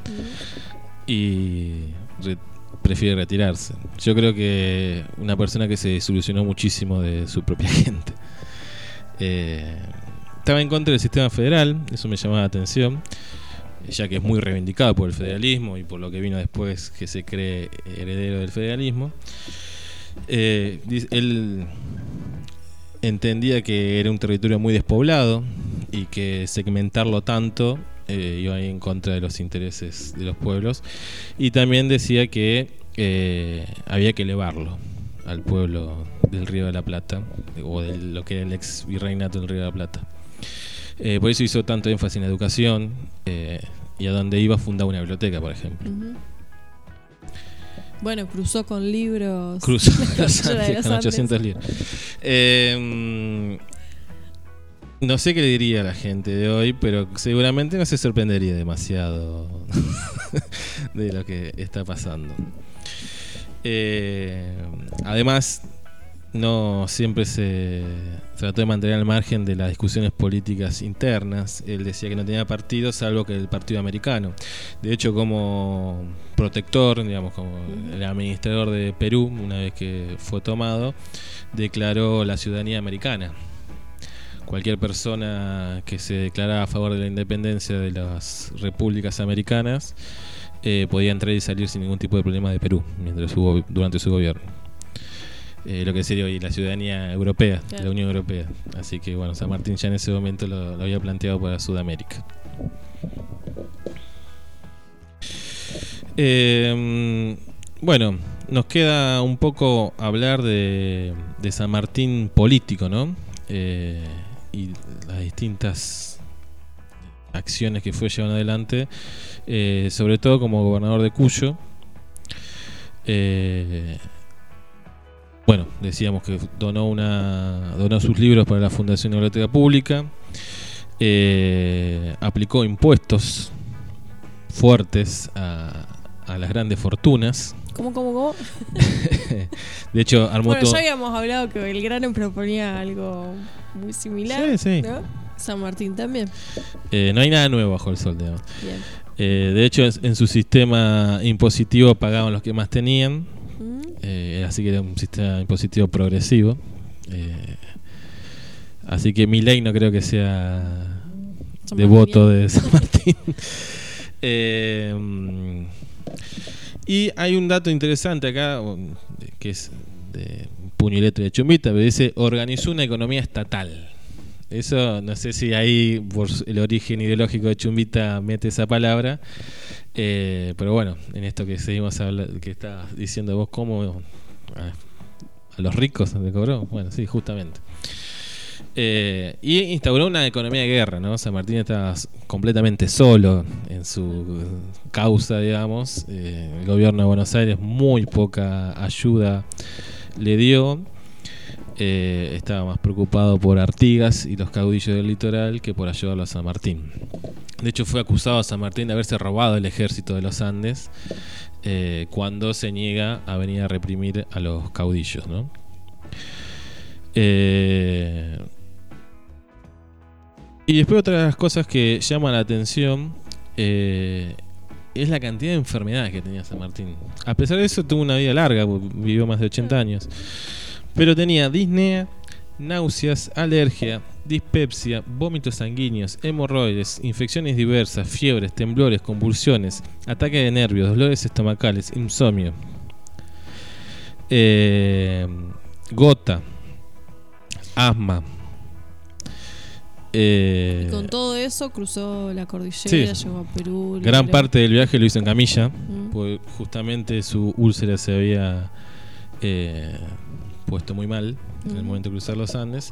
Y re- prefiere retirarse. Yo creo que una persona que se desilusionó muchísimo de su propia gente. Eh, estaba en contra del sistema federal, eso me llamaba la atención, ya que es muy reivindicado por el federalismo y por lo que vino después que se cree heredero del federalismo. Eh, él entendía que era un territorio muy despoblado y que segmentarlo tanto eh, iba en contra de los intereses de los pueblos y también decía que eh, había que elevarlo al pueblo del Río de la Plata o de lo que era el ex virreinato del Río de la Plata. Eh, por eso hizo tanto énfasis en educación y a donde iba fundaba una biblioteca, por ejemplo. Bueno, cruzó con libros. Cruzó con Andes. 800 libros. Eh, no sé qué le diría a la gente de hoy, pero seguramente no se sorprendería demasiado de lo que está pasando. Eh, además, no siempre se trató de mantener al margen de las discusiones políticas internas. Él decía que no tenía partido salvo que el Partido Americano. De hecho, como protector, digamos, como el administrador de Perú, una vez que fue tomado, declaró la ciudadanía americana. cualquier persona que se declaraba a favor de la independencia de las repúblicas americanas eh, podía entrar y salir sin ningún tipo de problema de Perú mientras hubo, durante su gobierno. Eh, lo que sería hoy la ciudadanía europea, la. Unión Europea. Así que bueno, San Martín ya en ese momento lo, lo había planteado para Sudamérica. Eh, bueno, nos queda un poco hablar de, de San Martín político, ¿no? Eh, y las distintas acciones que fue llevando adelante, eh, sobre todo como gobernador de Cuyo. Eh, bueno, decíamos que donó una donó sus libros para la Fundación Biblioteca Pública, eh, aplicó impuestos fuertes a, a las grandes fortunas. ¿Cómo, cómo, cómo? De hecho, armó Bueno, todo. ya habíamos hablado que Belgrano proponía algo muy similar. Sí, sí. ¿no? San Martín también. Eh, no hay nada nuevo bajo el sol, digamos. Bien. Eh, de hecho, en, su sistema impositivo pagaban los que más tenían. Eh, así que era un sistema impositivo progresivo. Eh, así que mi ley no creo que sea San devoto de San Martín. Eh, y hay un dato interesante acá, que es de puño y letra de Chumbita, pero dice, organizó una economía estatal. Eso no sé si ahí por el origen ideológico de Chumbita mete esa palabra, eh, pero bueno, en esto que seguimos hablando, que está diciendo vos, ¿cómo a, los ricos le cobró? Bueno, sí, justamente. Eh, y instauró una economía de guerra, ¿no? San Martín estaba completamente solo en su causa, digamos. Eh, el gobierno de Buenos Aires muy poca ayuda le dio. Eh, estaba más preocupado por Artigas y los caudillos del litoral que por ayudarlo a San Martín. De hecho, fue acusado a San Martín de haberse robado el ejército de los Andes eh, cuando se niega a venir a reprimir a los caudillos, ¿no? Eh, y después otra de las cosas que llama la atención eh, es la cantidad de enfermedades que tenía San Martín. A pesar de eso tuvo una vida larga, vivió más de 80 años. Pero tenía disnea, náuseas, alergia, dispepsia, vómitos sanguíneos, hemorroides, infecciones diversas, fiebres, temblores, convulsiones, ataque de nervios, dolores estomacales, insomnio, eh, gota, asma. eh, Y con todo eso cruzó la cordillera, Sí. llegó a Perú. gran parte del viaje lo hizo en camilla, Mm. porque justamente su úlcera se había eh, puesto muy mal en el momento de cruzar los Andes.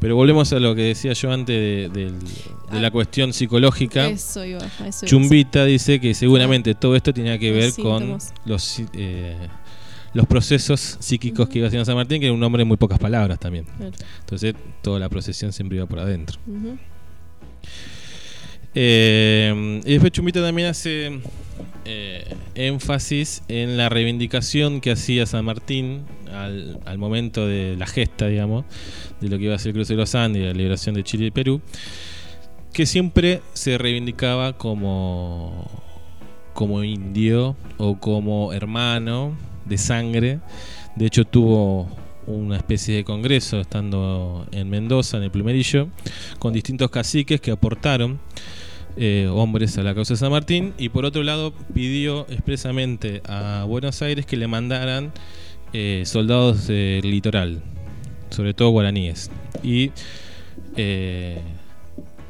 Pero volvemos a lo que decía yo antes de, la Ah. cuestión psicológica. Eso iba, eso Chumbita dice que seguramente todo esto tenía que Los ver con los, eh, los procesos psíquicos que iba haciendo San Martín, que era un hombre de muy pocas palabras también. Claro. Entonces toda la procesión siempre iba por adentro. Eh, y después Chumbita también hace eh, énfasis en la reivindicación que hacía San Martín al, momento de la gesta, digamos, de lo que iba a ser el cruce de los Andes y la liberación de Chile y Perú, que siempre se reivindicaba como, como indio o como hermano de sangre. De hecho tuvo una especie de congreso estando en Mendoza, en el Plumerillo, con distintos caciques que aportaron eh, hombres a la causa de San Martín y por otro lado pidió expresamente a Buenos Aires que le mandaran eh, soldados del litoral, sobre todo guaraníes. Y eh,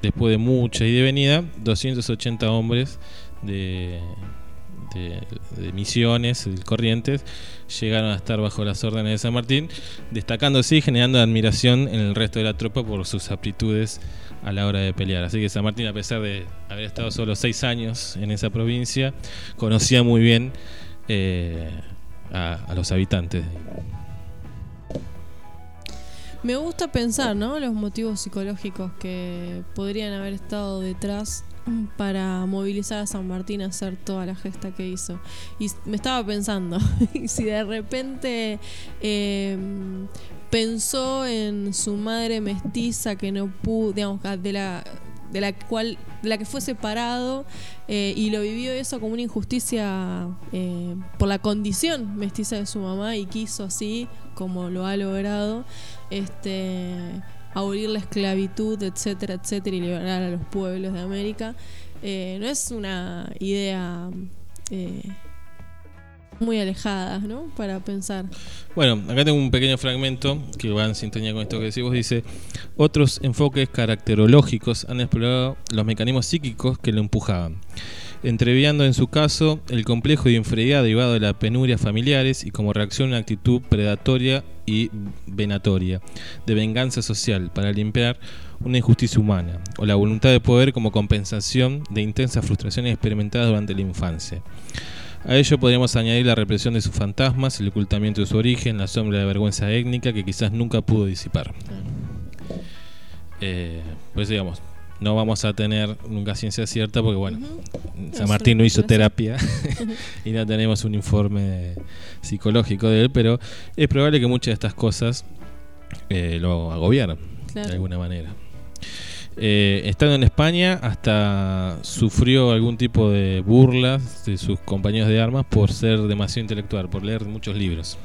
después de mucha y de venida, 280 hombres de, Misiones, Corrientes, llegaron a estar bajo las órdenes de San Martín, destacándose y generando admiración en el resto de la tropa por sus aptitudes a la hora de pelear. Así que San Martín, a pesar de haber estado solo seis años en esa provincia, conocía muy bien eh, a, los habitantes. Me gusta pensar, ¿no? Los motivos psicológicos que podrían haber estado detrás para movilizar a San Martín a hacer toda la gesta que hizo. Y me estaba pensando, y si de repente eh, pensó en su madre mestiza que no pudo, digamos, de la de la cual de la que fue separado eh, y lo vivió eso como una injusticia eh, por la condición mestiza de su mamá y quiso así como lo ha logrado este abolir la esclavitud, etcétera, etcétera, y liberar a los pueblos de América. Eh, no es una idea muy alejada, ¿no? Para pensar. Bueno, acá tengo un pequeño fragmento que va en sintonía con esto que decimos. Dice, otros enfoques caracterológicos han explorado los mecanismos psíquicos que lo empujaban, entreviando en su caso el complejo de inferioridad derivado de las penurias familiares y como reacción una actitud predatoria y venatoria, de venganza social para limpiar una injusticia humana, o la voluntad de poder como compensación de intensas frustraciones experimentadas durante la infancia. A ello podríamos añadir la represión de sus fantasmas, el ocultamiento de su origen, la sombra de vergüenza étnica que quizás nunca pudo disipar. Eh, pues digamos, no vamos a tener nunca ciencia cierta porque bueno, San Martín no hizo terapia y no tenemos un informe psicológico de él, pero es probable que muchas de estas cosas eh, lo agobiaron Claro. de alguna manera. Eh, estando en España, hasta sufrió algún tipo de burlas de sus compañeros de armas por ser demasiado intelectual, por leer muchos libros.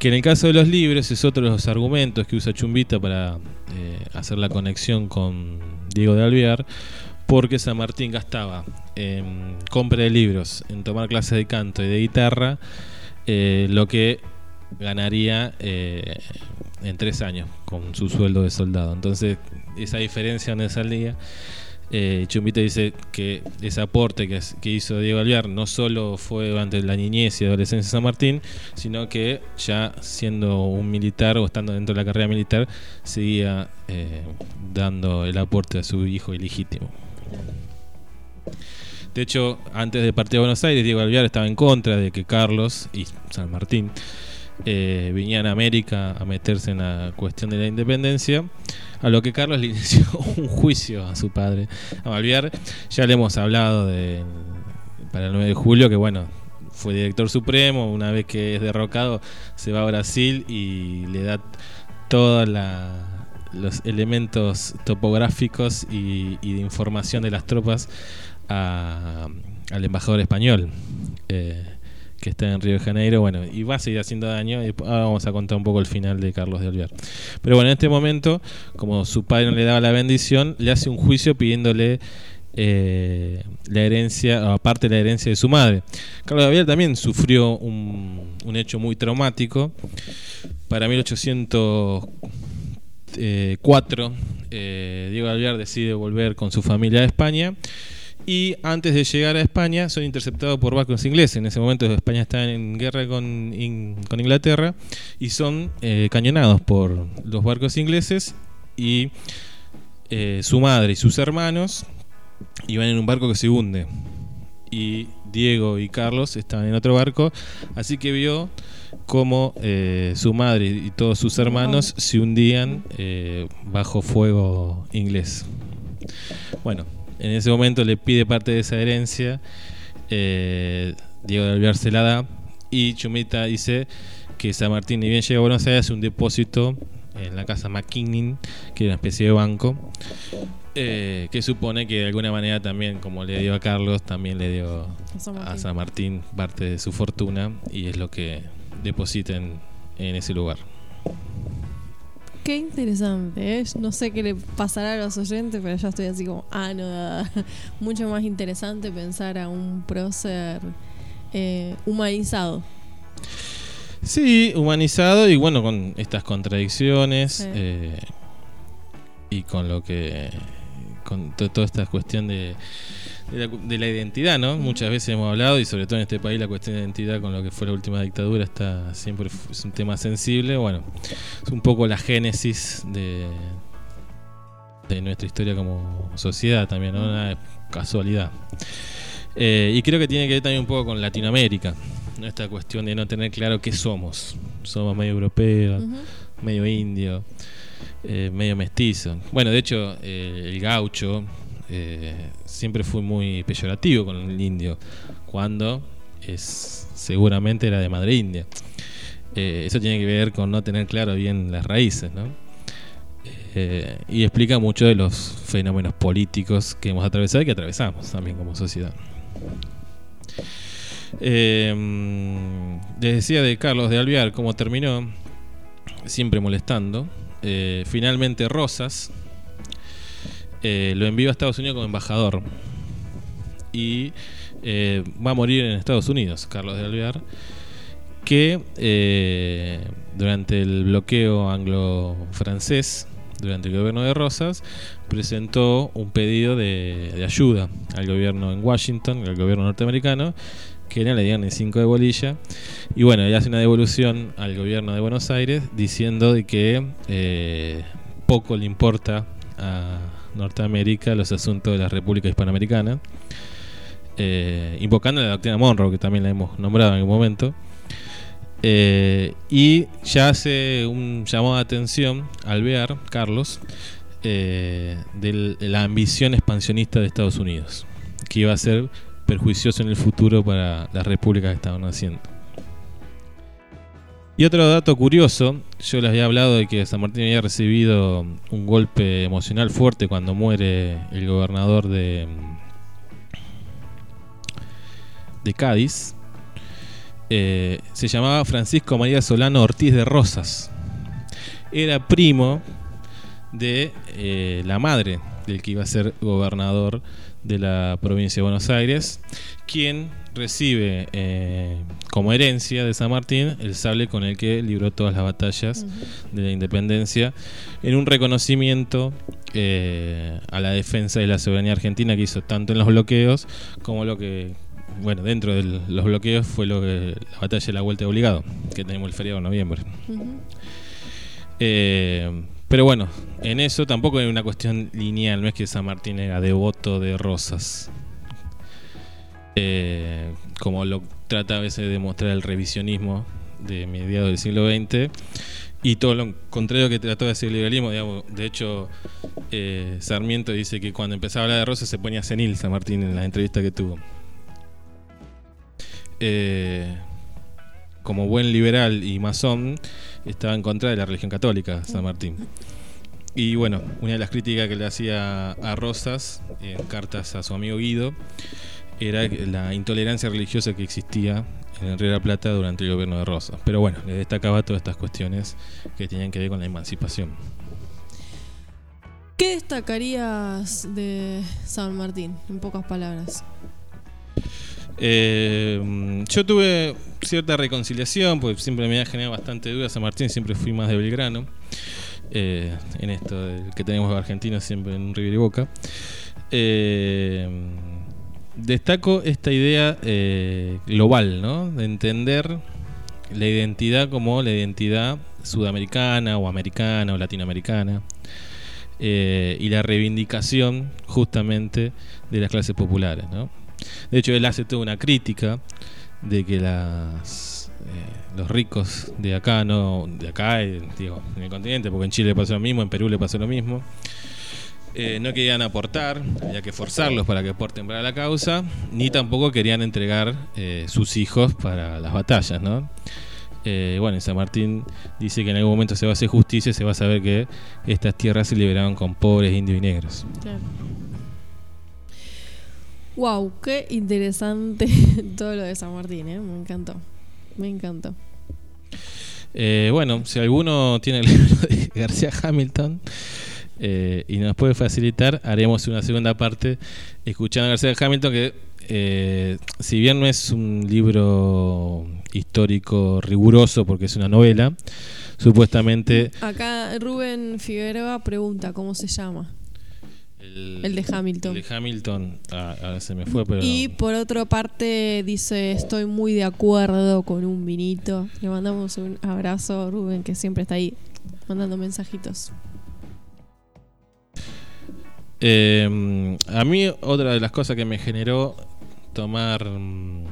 Que en el caso de los libros es otro de los argumentos que usa Chumbita para eh, hacer la conexión con Diego de Alvear, porque San Martín gastaba en compra de libros, en tomar clases de canto y de guitarra, eh, lo que ganaría en tres años con su sueldo de soldado. Entonces, esa diferencia donde salía. Eh, Chumbita dice que ese aporte que, que hizo Diego Alvear no solo fue durante la niñez y adolescencia de San Martín, sino que ya siendo un militar o estando dentro de la carrera militar, seguía eh, dando el aporte a su hijo ilegítimo. De hecho, antes de partir a Buenos Aires, Diego Alvear estaba en contra de que Carlos y San Martín eh, a América a meterse en la cuestión de la independencia. A lo que Carlos le inició un juicio a su padre. A Alvear ya le hemos hablado de, para el 9 de julio, que bueno, fue director supremo. Una vez que es derrocado, se va a Brasil y le da todos los elementos topográficos y, de información de las tropas al embajador español. eh, que está en Río de Janeiro, bueno, y va a seguir haciendo daño. Y ahora vamos a contar un poco el final de Carlos de Alvear. Pero bueno, en este momento, como su padre no le daba la bendición, le hace un juicio pidiéndole eh, la herencia, aparte de la herencia de su madre. Carlos de Alvear también sufrió un, hecho muy traumático. Para 1804, eh, Diego de Alvear decide volver con su familia a España. Y antes de llegar a España son interceptados por barcos ingleses. En ese momento España está en guerra con, con Inglaterra y son eh, cañonados por los barcos ingleses y eh, su madre y sus hermanos iban en un barco que se hunde. Y Diego y Carlos estaban en otro barco, así que vio cómo eh, su madre y todos sus hermanos se hundían bajo fuego inglés. Bueno, en ese momento le pide parte de esa herencia. eh, Diego de Alvear se la da. Y Chumita dice que San Martín, ni bien llega a Buenos Aires, hace un depósito en la casa McKinnon, que era una especie de banco. eh, que supone que de alguna manera también, como le dio a Carlos, también le dio San a. San Martín parte de su fortuna y es lo que deposita en, en ese lugar. Qué interesante, ¿eh? No sé qué le pasará a los oyentes, pero yo estoy así como, ah, no, nada. Mucho más interesante pensar a un prócer eh, humanizado. Sí, humanizado y bueno, con estas contradicciones Sí. eh, y con lo que. con to- toda esta cuestión de, de, la, de la identidad, ¿no? Muchas veces hemos hablado y sobre todo en este país la cuestión de identidad con lo que fue la última dictadura está siempre es un tema sensible. Bueno, es un poco la génesis de, de nuestra historia como sociedad también, ¿no? Una casualidad. Eh, y creo que tiene que ver también un poco con Latinoamérica, ¿no? esta cuestión de no tener claro qué somos. Somos medio europeos, medio indio, eh, medio mestizo. Bueno, de hecho, eh, el gaucho eh, siempre fue muy peyorativo con el indio, cuando es seguramente era de madre india. Eh, eso tiene que ver con no tener claro bien las raíces, ¿no? Eh, y explica mucho de los fenómenos políticos que hemos atravesado y que atravesamos también como sociedad. Les decía de Carlos de Alvear cómo terminó, siempre molestando finalmente Rosas eh, lo envió a Estados Unidos como embajador. Y eh, va a morir en Estados Unidos, Carlos de Alvear, que eh, durante el bloqueo anglo-francés, durante el gobierno de Rosas, presentó un pedido de, ayuda al gobierno en Washington, al gobierno norteamericano, que le dieron ni cinco de bolilla. Y bueno, ella hace una devolución al gobierno de Buenos Aires diciendo de que poco le importa a Norteamérica los asuntos de la República Hispanoamericana, eh, invocando la doctrina Monroe, que también la hemos nombrado en algún momento. Eh, y ya hace un llamado de atención al ver Carlos eh, de la ambición expansionista de Estados Unidos, que iba a ser perjuicioso en el futuro para las repúblicas que estaban haciendo. Y otro dato curioso, yo les había hablado de que San Martín había recibido un golpe emocional fuerte cuando muere el gobernador de, de Cádiz. Eh, se llamaba Francisco María Solano Ortiz de Rosas. Era primo de eh, la madre del que iba a ser gobernador de la provincia de Buenos Aires, quien recibe eh, como herencia de San Martín el sable con el que libró todas las batallas de la independencia, en un reconocimiento eh, a la defensa de la soberanía argentina que hizo tanto en los bloqueos como lo que, bueno, dentro de los bloqueos fue lo que la batalla de la Vuelta de Obligado, que tenemos el feriado de noviembre. Eh, pero bueno, en eso tampoco es una cuestión lineal, no es que San Martín era devoto de rosas. Eh, como lo trata a veces de demostrar el revisionismo de mediados del siglo XX. Y todo lo contrario que trató de hacer el liberalismo, digamos, de hecho, eh, Sarmiento dice que cuando empezaba a hablar de rosas se ponía senil San Martín en la entrevista que tuvo. Eh, como buen liberal y masón, estaba en contra de la religión católica, San Martín. Y bueno, una de las críticas que le hacía a Rosas en cartas a su amigo Guido era la intolerancia religiosa que existía en el Río de la Plata durante el gobierno de Rosas. Pero bueno, le destacaba todas estas cuestiones que tenían que ver con la emancipación. ¿Qué destacarías de San Martín, en pocas palabras? Eh, yo tuve cierta reconciliación, porque siempre me ha generado bastante dudas. San Martín siempre fui más de Belgrano. eh, en esto que tenemos argentinos siempre en River y Boca. Eh, destaco esta idea eh, global, ¿no? De entender la identidad como la identidad sudamericana o americana o latinoamericana. eh, y la reivindicación justamente de las clases populares, ¿no? De hecho, él hace toda una crítica de que las, eh, los ricos de acá, no de acá, digo, en el continente, porque en Chile pasó lo mismo, en Perú le pasó lo mismo, eh, no querían aportar, había que forzarlos para que aporten para la causa, ni tampoco querían entregar eh, sus hijos para las batallas, ¿no? Eh, bueno, San Martín dice que en algún momento se va a hacer justicia y se va a saber que estas tierras se liberaban con pobres indios y negros. Wow, qué interesante todo lo de San Martín, ¿eh? Me encantó. Me encantó. Eh, bueno, si alguno tiene el libro de García Hamilton eh, y nos puede facilitar, haremos una segunda parte escuchando a García Hamilton que eh, si bien no es un libro histórico riguroso porque es una novela, supuestamente Acá Rubén Figueroa pregunta cómo se llama. el, El de Hamilton. el de Hamilton, ah, se me fue, pero Y por otra parte dice, estoy muy de acuerdo con un vinito. Le mandamos un abrazo a Rubén, que siempre está ahí mandando mensajitos. Eh, a mí otra de las cosas que me generó tomar... mm,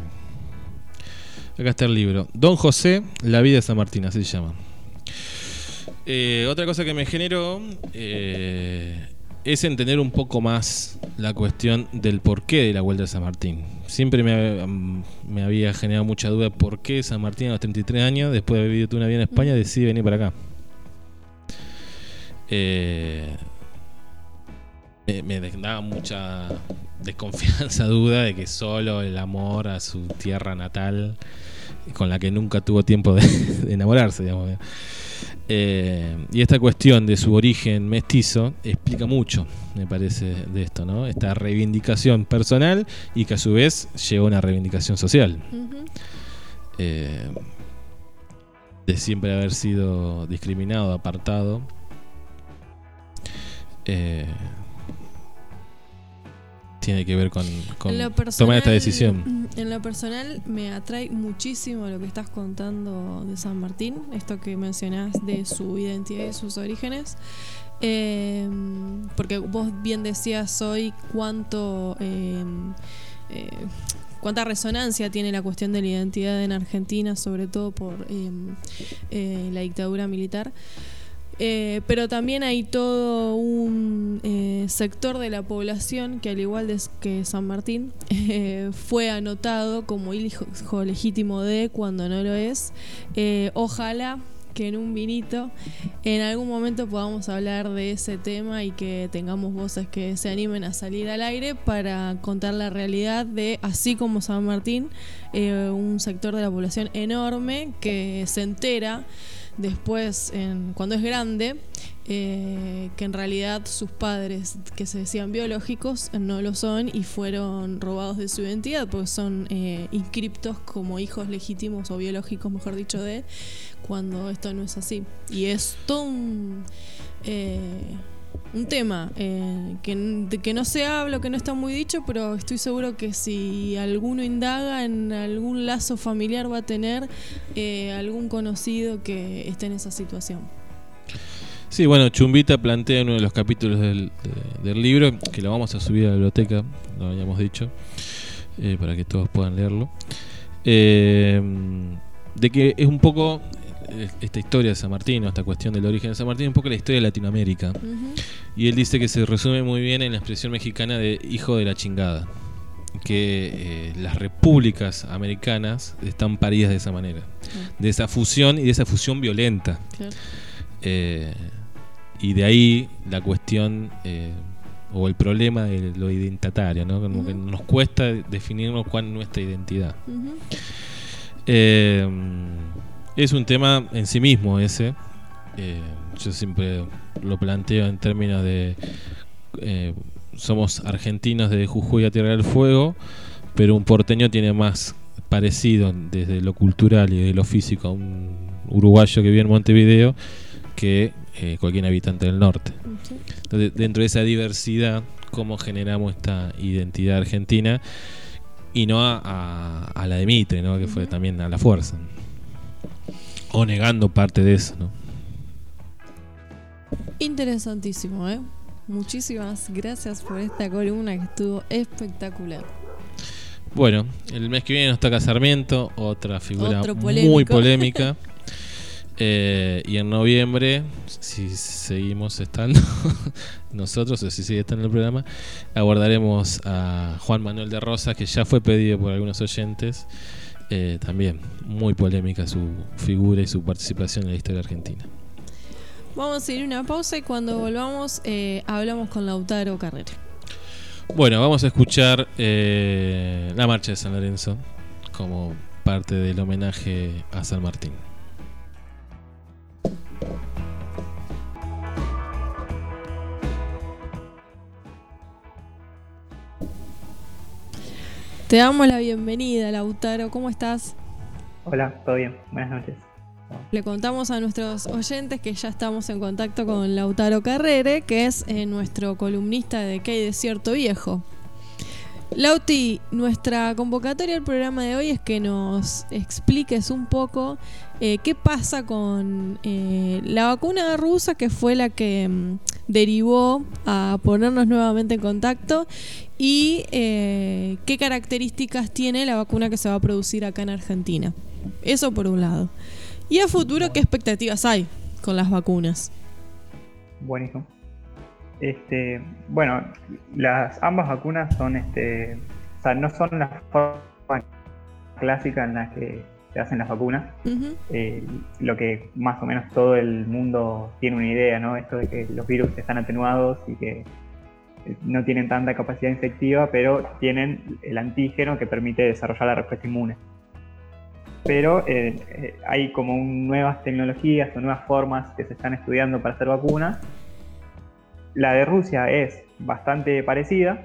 Acá está el libro. Don José, La vida de San Martín, así se llama. Eh, otra cosa que me generó eh, es entender un poco más la cuestión del porqué de la Vuelta de San Martín. Siempre me, mm, me había generado mucha duda por qué San Martín a los 33 años, después de haber vivido una vida en España, decide venir para acá. Eh, me, me daba mucha desconfianza, duda de que solo el amor a su tierra natal, con la que nunca tuvo tiempo de, de enamorarse, digamos. Eh, y esta cuestión de su origen mestizo explica mucho, me parece, de esto, ¿no? Esta reivindicación personal y que a su vez lleva a una reivindicación social. Eh, de siempre haber sido discriminado, apartado. Eh, tiene que ver con, tomar esta decisión. En lo personal me atrae muchísimo lo que estás contando de San Martín, esto que mencionás de su identidad y sus orígenes. Eh, porque vos bien decías hoy cuánto eh, eh, cuánta resonancia tiene la cuestión de la identidad en Argentina, sobre todo por eh, eh, la dictadura militar. Eh, pero también hay todo un eh, sector de la población que al igual que San Martín eh, fue anotado como hijo, legítimo de cuando no lo es. Ojalá que en un vinito en algún momento podamos hablar de ese tema y que tengamos voces que se animen a salir al aire para contar la realidad de, así como San Martín, un sector de la población enorme que se entera después, en, cuando es grande, eh, que en realidad sus padres, que se decían biológicos, no lo son y fueron robados de su identidad, porque son eh, inscriptos como hijos legítimos o biológicos, mejor dicho, de cuando esto no es así. Y es todo un, eh, un tema eh, que, de que no se habla, que no está muy dicho, pero estoy seguro que si alguno indaga en algún lazo familiar va a tener eh, algún conocido que esté en esa situación. Sí, bueno, Chumbita plantea en uno de los capítulos del, de- del libro, que lo vamos a subir a la biblioteca, lo habíamos dicho, eh, para que todos puedan leerlo, eh, de que es un poco esta historia de San Martín, o esta cuestión del origen de San Martín, es un poco la historia de Latinoamérica. Y él dice que se resume muy bien en la expresión mexicana de hijo de la chingada. Que eh, las repúblicas americanas están paridas de esa manera. De esa fusión y de esa fusión violenta. Claro. Eh, y de ahí la cuestión eh, o el problema de lo identitario, ¿no? Como que nos cuesta definirnos cuál es nuestra identidad. Eh, es un tema en sí mismo ese. Eh, yo siempre lo planteo en términos de eh, somos argentinos de Jujuy a Tierra del Fuego, pero un porteño tiene más parecido desde lo cultural y de lo físico a un uruguayo que vive en Montevideo que eh, cualquier habitante del norte. Sí. Entonces, dentro de esa diversidad, ¿cómo generamos esta identidad argentina? Y no a, a- a la de Mitre, ¿no? que fue también a la fuerza. O negando parte de eso. ¿no? Interesantísimo, ¿eh? Muchísimas gracias por esta columna que estuvo espectacular. Bueno, el mes que viene nos toca Sarmiento, otra figura muy polémica. Eh, y en noviembre, si seguimos estando nosotros, o si sigue estando en el programa, abordaremos a Juan Manuel de Rosas, que ya fue pedido por algunos oyentes. Eh, también muy polémica su figura y su participación en la historia argentina. Vamos a ir a una pausa y cuando volvamos eh, hablamos con Lautaro Carrera. Bueno, vamos a escuchar eh, la marcha de San Lorenzo como parte del homenaje a San Martín. Te damos la bienvenida, Lautaro. ¿Cómo estás? Hola, todo bien. Buenas noches. Le contamos a nuestros oyentes que ya estamos en contacto con Lautaro Carrere, que es eh, nuestro columnista de hay Desierto Viejo. Lauti, nuestra convocatoria al programa de hoy es que nos expliques un poco eh, qué pasa con eh, la vacuna rusa que fue la que mm, derivó a ponernos nuevamente en contacto y eh, qué características tiene la vacuna que se va a producir acá en Argentina. Eso por un lado. Y a futuro, ¿qué expectativas hay con las vacunas? Buenísimo. Este, bueno, las ambas vacunas son este, o sea, no son la forma clásica en la que se hacen las vacunas. Eh, lo que más o menos todo el mundo tiene una idea, ¿no? Esto de que los virus están atenuados y que eh, no tienen tanta capacidad infectiva, pero tienen el antígeno que permite desarrollar la respuesta inmune. pero eh, hay como un- nuevas tecnologías o nuevas formas que se están estudiando para hacer vacunas. La de Rusia es bastante parecida,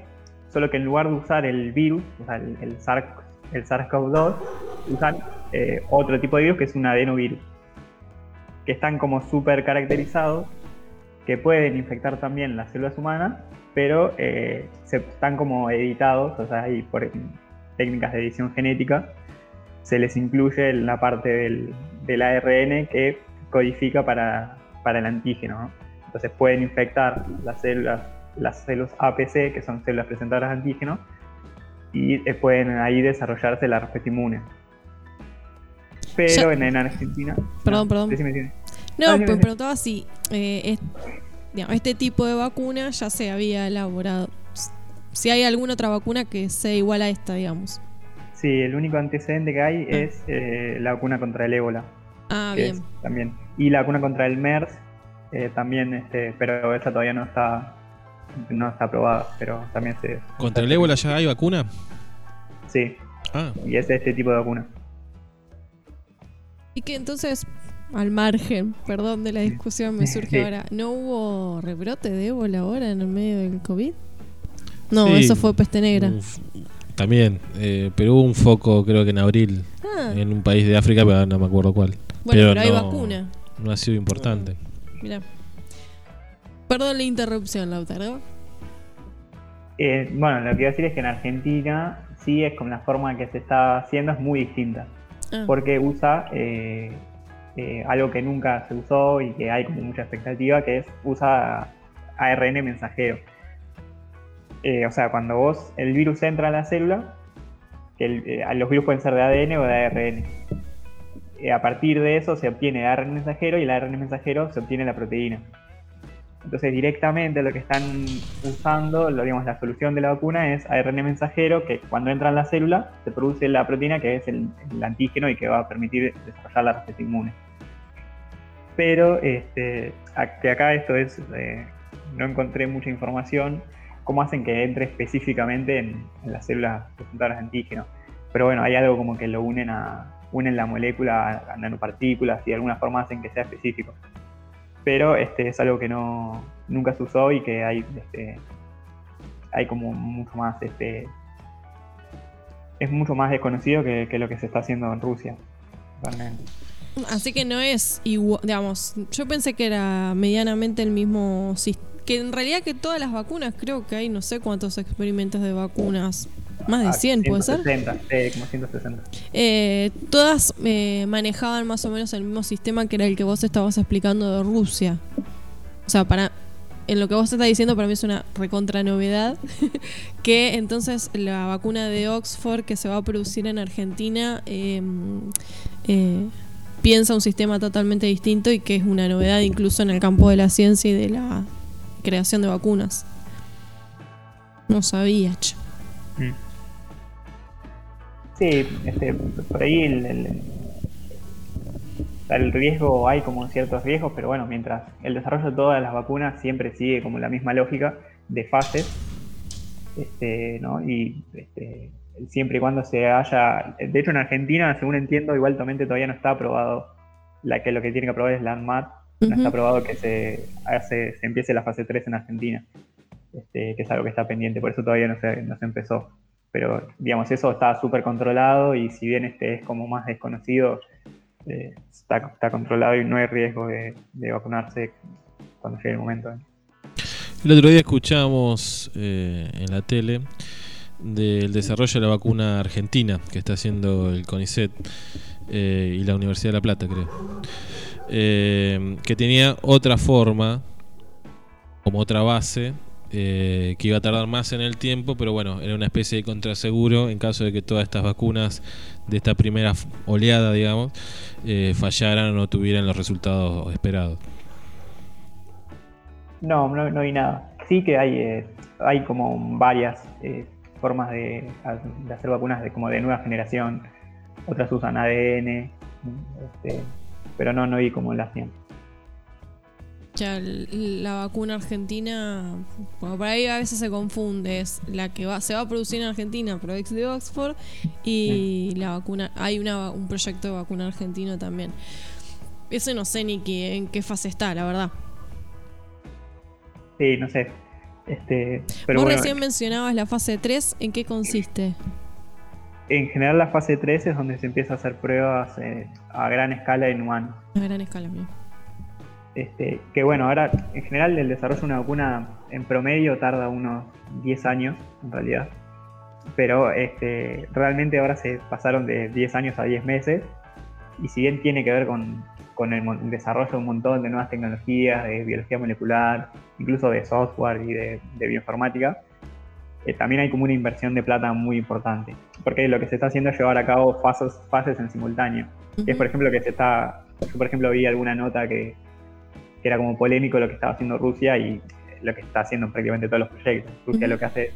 solo que en lugar de usar el virus, o sea, el, el SARS-CoV-2, usan eh, otro tipo de virus que es un adenovirus, que están como súper caracterizados, que pueden infectar también las células humanas, pero eh, se, están como editados, o sea, hay por técnicas de edición genética, se les incluye en la parte del, del ARN que codifica para, para el antígeno. ¿no? Entonces pueden infectar las células, las células APC, que son células presentadoras de antígeno, y eh, pueden ahí desarrollarse la respuesta inmune. Pero Ya- en, en Argentina. Perdón, no, perdón. decime, decime. No, Ah, pues preguntaba si eh, es- digamos, este tipo de vacuna ya se había elaborado. Si hay alguna otra vacuna que sea igual a esta, digamos. Sí, el único antecedente que hay es eh, la vacuna contra el ébola. Ah, bien. es también. Y la vacuna contra el MERS eh, también, este, pero esa todavía no está no está aprobada, pero también se ¿Contra el ébola ya hay vacuna? sí, Ah, y es este tipo de vacuna. Y que entonces, al margen, perdón de la discusión, me surge Sí. ahora, ¿no hubo rebrote de ébola ahora en el medio del COVID? No, Sí. eso fue peste negra. uf, también. eh, pero hubo un foco, creo que en abril, Ah, en un país de África, pero no me acuerdo cuál. bueno, pero, hay no- vacuna. No ha sido importante. Mirá. Perdón la interrupción, Lautaro. Eh, bueno, lo que iba a decir es que en Argentina sí es con la forma que se está haciendo es muy distinta, Ah, porque usa eh, eh, algo que nunca se usó y que hay como mucha expectativa, que es usa ARN mensajero. Eh, o sea, cuando vos el virus entra a la célula, que los virus pueden ser de ADN o de ARN. A partir de eso se obtiene ARN mensajero y el ARN mensajero se obtiene la proteína. Entonces directamente lo que están usando, lo, digamos, la solución de la vacuna es ARN mensajero que cuando entra en la célula se produce la proteína que es el, antígeno y que va a permitir desarrollar la respuesta inmune. Pero este, acá esto es, eh, no encontré mucha información, cómo hacen que entre específicamente en, las células presentadoras de antígeno. Pero bueno, hay algo como que lo unen a unen la molécula a nanopartículas y de alguna forma hacen que sea específico pero este es algo que no nunca se usó y que hay este, hay como mucho más este es mucho más desconocido que, lo que se está haciendo en Rusia realmente. Así que no es igual, digamos, yo pensé que era medianamente el mismo sistema. Que en realidad que todas las vacunas, creo que hay no sé cuántos experimentos de vacunas. Más de Ah, 100, ¿puede ser? 160, sí, como 160 Eh, todas eh, manejaban más o menos el mismo sistema que era el que vos estabas explicando de Rusia. O sea, para en lo que vos estás diciendo para mí es una recontra novedad que entonces la vacuna de Oxford que se va a producir en Argentina eh, eh, piensa un sistema totalmente distinto y que es una novedad incluso en el campo de la ciencia y de la creación de vacunas. No sabía. Mm. Sí, este, por ahí el, el- riesgo, hay como ciertos riesgos, pero bueno, mientras el desarrollo de todas las vacunas siempre sigue como la misma lógica de fases, este, ¿no? Y este, siempre y cuando se haya, de hecho en Argentina, según entiendo, igualmente todavía no está aprobado, la que lo que tiene que aprobar es la ANMAT, no está aprobado que se, hace, se empiece la fase 3 en Argentina, este, que es algo que está pendiente, por eso todavía no se, no se empezó. Pero, digamos, eso está súper controlado y si bien este es como más desconocido, eh, está, controlado y no hay riesgo de, vacunarse cuando llegue el momento. El otro día escuchamos eh, en la tele del desarrollo de la vacuna argentina que está haciendo el CONICET eh, y la Universidad de La Plata, creo. Que tenía otra forma, como otra base, eh, que iba a tardar más en el tiempo, pero bueno, era una especie de contraseguro en caso de que todas estas vacunas de esta primera oleada, digamos, eh, fallaran o no tuvieran los resultados esperados. No, no, no hay nada. Sí que hay, eh, hay como varias formas de, hacer vacunas de, como de nueva generación. Otras usan ADN, este, pero no, no vi como las 100. Ya la vacuna argentina, bueno, por ahí a veces se confunde, es la que va, se va a producir en Argentina, Prodex de Oxford, y la vacuna, hay una, un proyecto de vacuna argentino también. Ese no sé ni qué, en qué fase está, la verdad. Sí, no sé. Este, pero Vos bueno, recién mencionabas la fase 3, ¿en qué consiste? en general la fase 3 es donde se empieza a hacer pruebas eh, a gran escala en humanos. A gran escala, bien. Este, que bueno, ahora en general el desarrollo de una vacuna en promedio tarda unos 10 años en realidad. Pero este, realmente ahora se pasaron de 10 años a 10 meses. Y si bien tiene que ver con, con el desarrollo de un montón de nuevas tecnologías, de biología molecular, incluso de software y de, de bioinformática, eh, también hay como una inversión de plata muy importante. Porque lo que se está haciendo es llevar a cabo fases, fases en simultáneo. Que es por ejemplo que se está. Yo por ejemplo vi alguna nota que, que era como polémico lo que estaba haciendo Rusia y lo que está haciendo en prácticamente todos los proyectos. Rusia lo que hace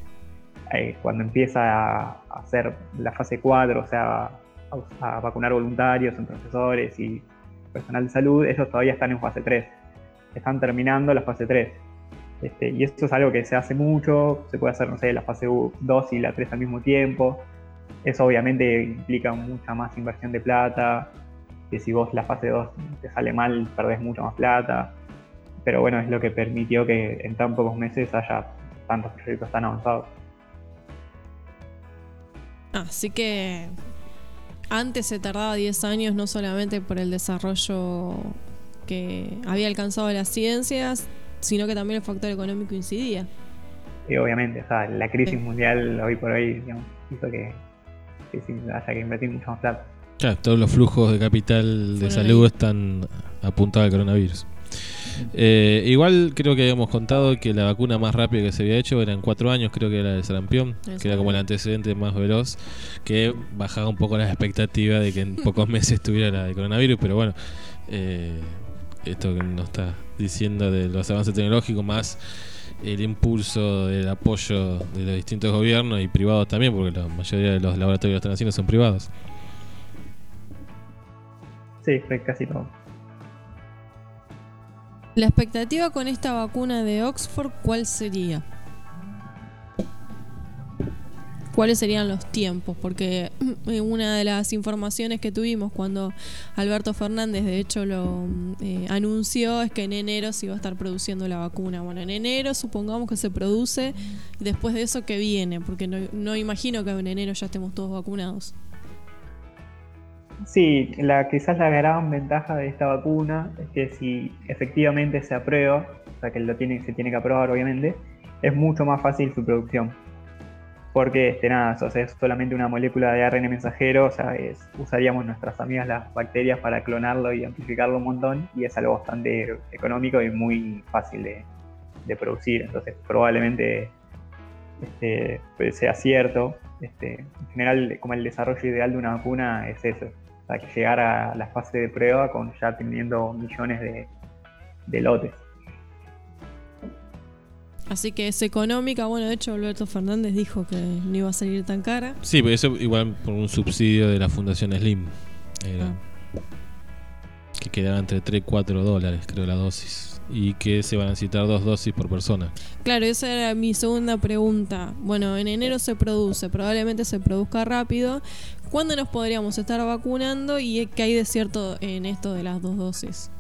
eh, cuando empieza a hacer la fase 4, o sea, a, a vacunar voluntarios, son profesores y personal de salud, ellos todavía están en fase 3. Están terminando la fase 3. Este, y esto es algo que se hace mucho, se puede hacer, no sé, la fase 2 y la 3 al mismo tiempo. Eso obviamente implica mucha más inversión de plata, que si vos la fase 2 te sale mal, perdés mucha más plata. Pero bueno, es lo que permitió que en tan pocos meses haya tantos proyectos tan avanzados. Así que antes se tardaba 10 años no solamente por el desarrollo que había alcanzado las ciencias, sino que también el factor económico incidía. Y obviamente, o sea, la crisis Sí. mundial hoy por hoy digamos, hizo que, haya que invertir mucho más plata. Claro, todos los flujos de capital de salud ahí. están apuntados al coronavirus. Eh, igual creo que habíamos contado que la vacuna más rápida que se había hecho era en cuatro años, creo que era el sarampión, que era como el antecedente más veloz, que bajaba un poco las expectativas de que en pocos meses tuviera la de coronavirus, pero bueno, eh, esto que nos está diciendo de los avances tecnológicos más el impulso del apoyo de los distintos gobiernos y privados también, porque la mayoría de los laboratorios que están haciendo son privados. Sí, fue casi todo. La expectativa con esta vacuna de Oxford, ¿cuál sería? ¿Cuáles serían los tiempos? Porque eh, una de las informaciones que tuvimos cuando Alberto Fernández de hecho lo eh, anunció es que en enero se iba a estar produciendo la vacuna. Bueno, en enero supongamos que se produce, después de eso que viene, porque no, no imagino que en enero ya estemos todos vacunados. Sí, la, quizás la gran ventaja de esta vacuna es que si efectivamente se aprueba, o sea que lo tiene, se tiene que aprobar obviamente, es mucho más fácil su producción. Porque este, nada, o sea, es solamente una molécula de ARN mensajero, o sea, usaríamos nuestras amigas las bacterias para clonarlo y amplificarlo un montón, y es algo bastante económico y muy fácil de, de producir. Entonces probablemente este, pues, sea cierto. Este, en general, como el desarrollo ideal de una vacuna es eso, sea, que llegar a la fase de prueba con ya teniendo millones de, de lotes. Así que es económica. Bueno, de hecho Alberto Fernández dijo que no iba a salir tan cara. Sí, pero eso igual por un subsidio de la Fundación Slim. Era- Que quedaba entre 3 y 4 dólares, creo, la dosis. Y que se van a necesitar dos dosis por persona. Claro, esa era mi segunda pregunta. Bueno, en enero se produce, probablemente se produzca rápido. ¿Cuándo nos podríamos estar vacunando y qué hay de cierto en esto de las dos dosis?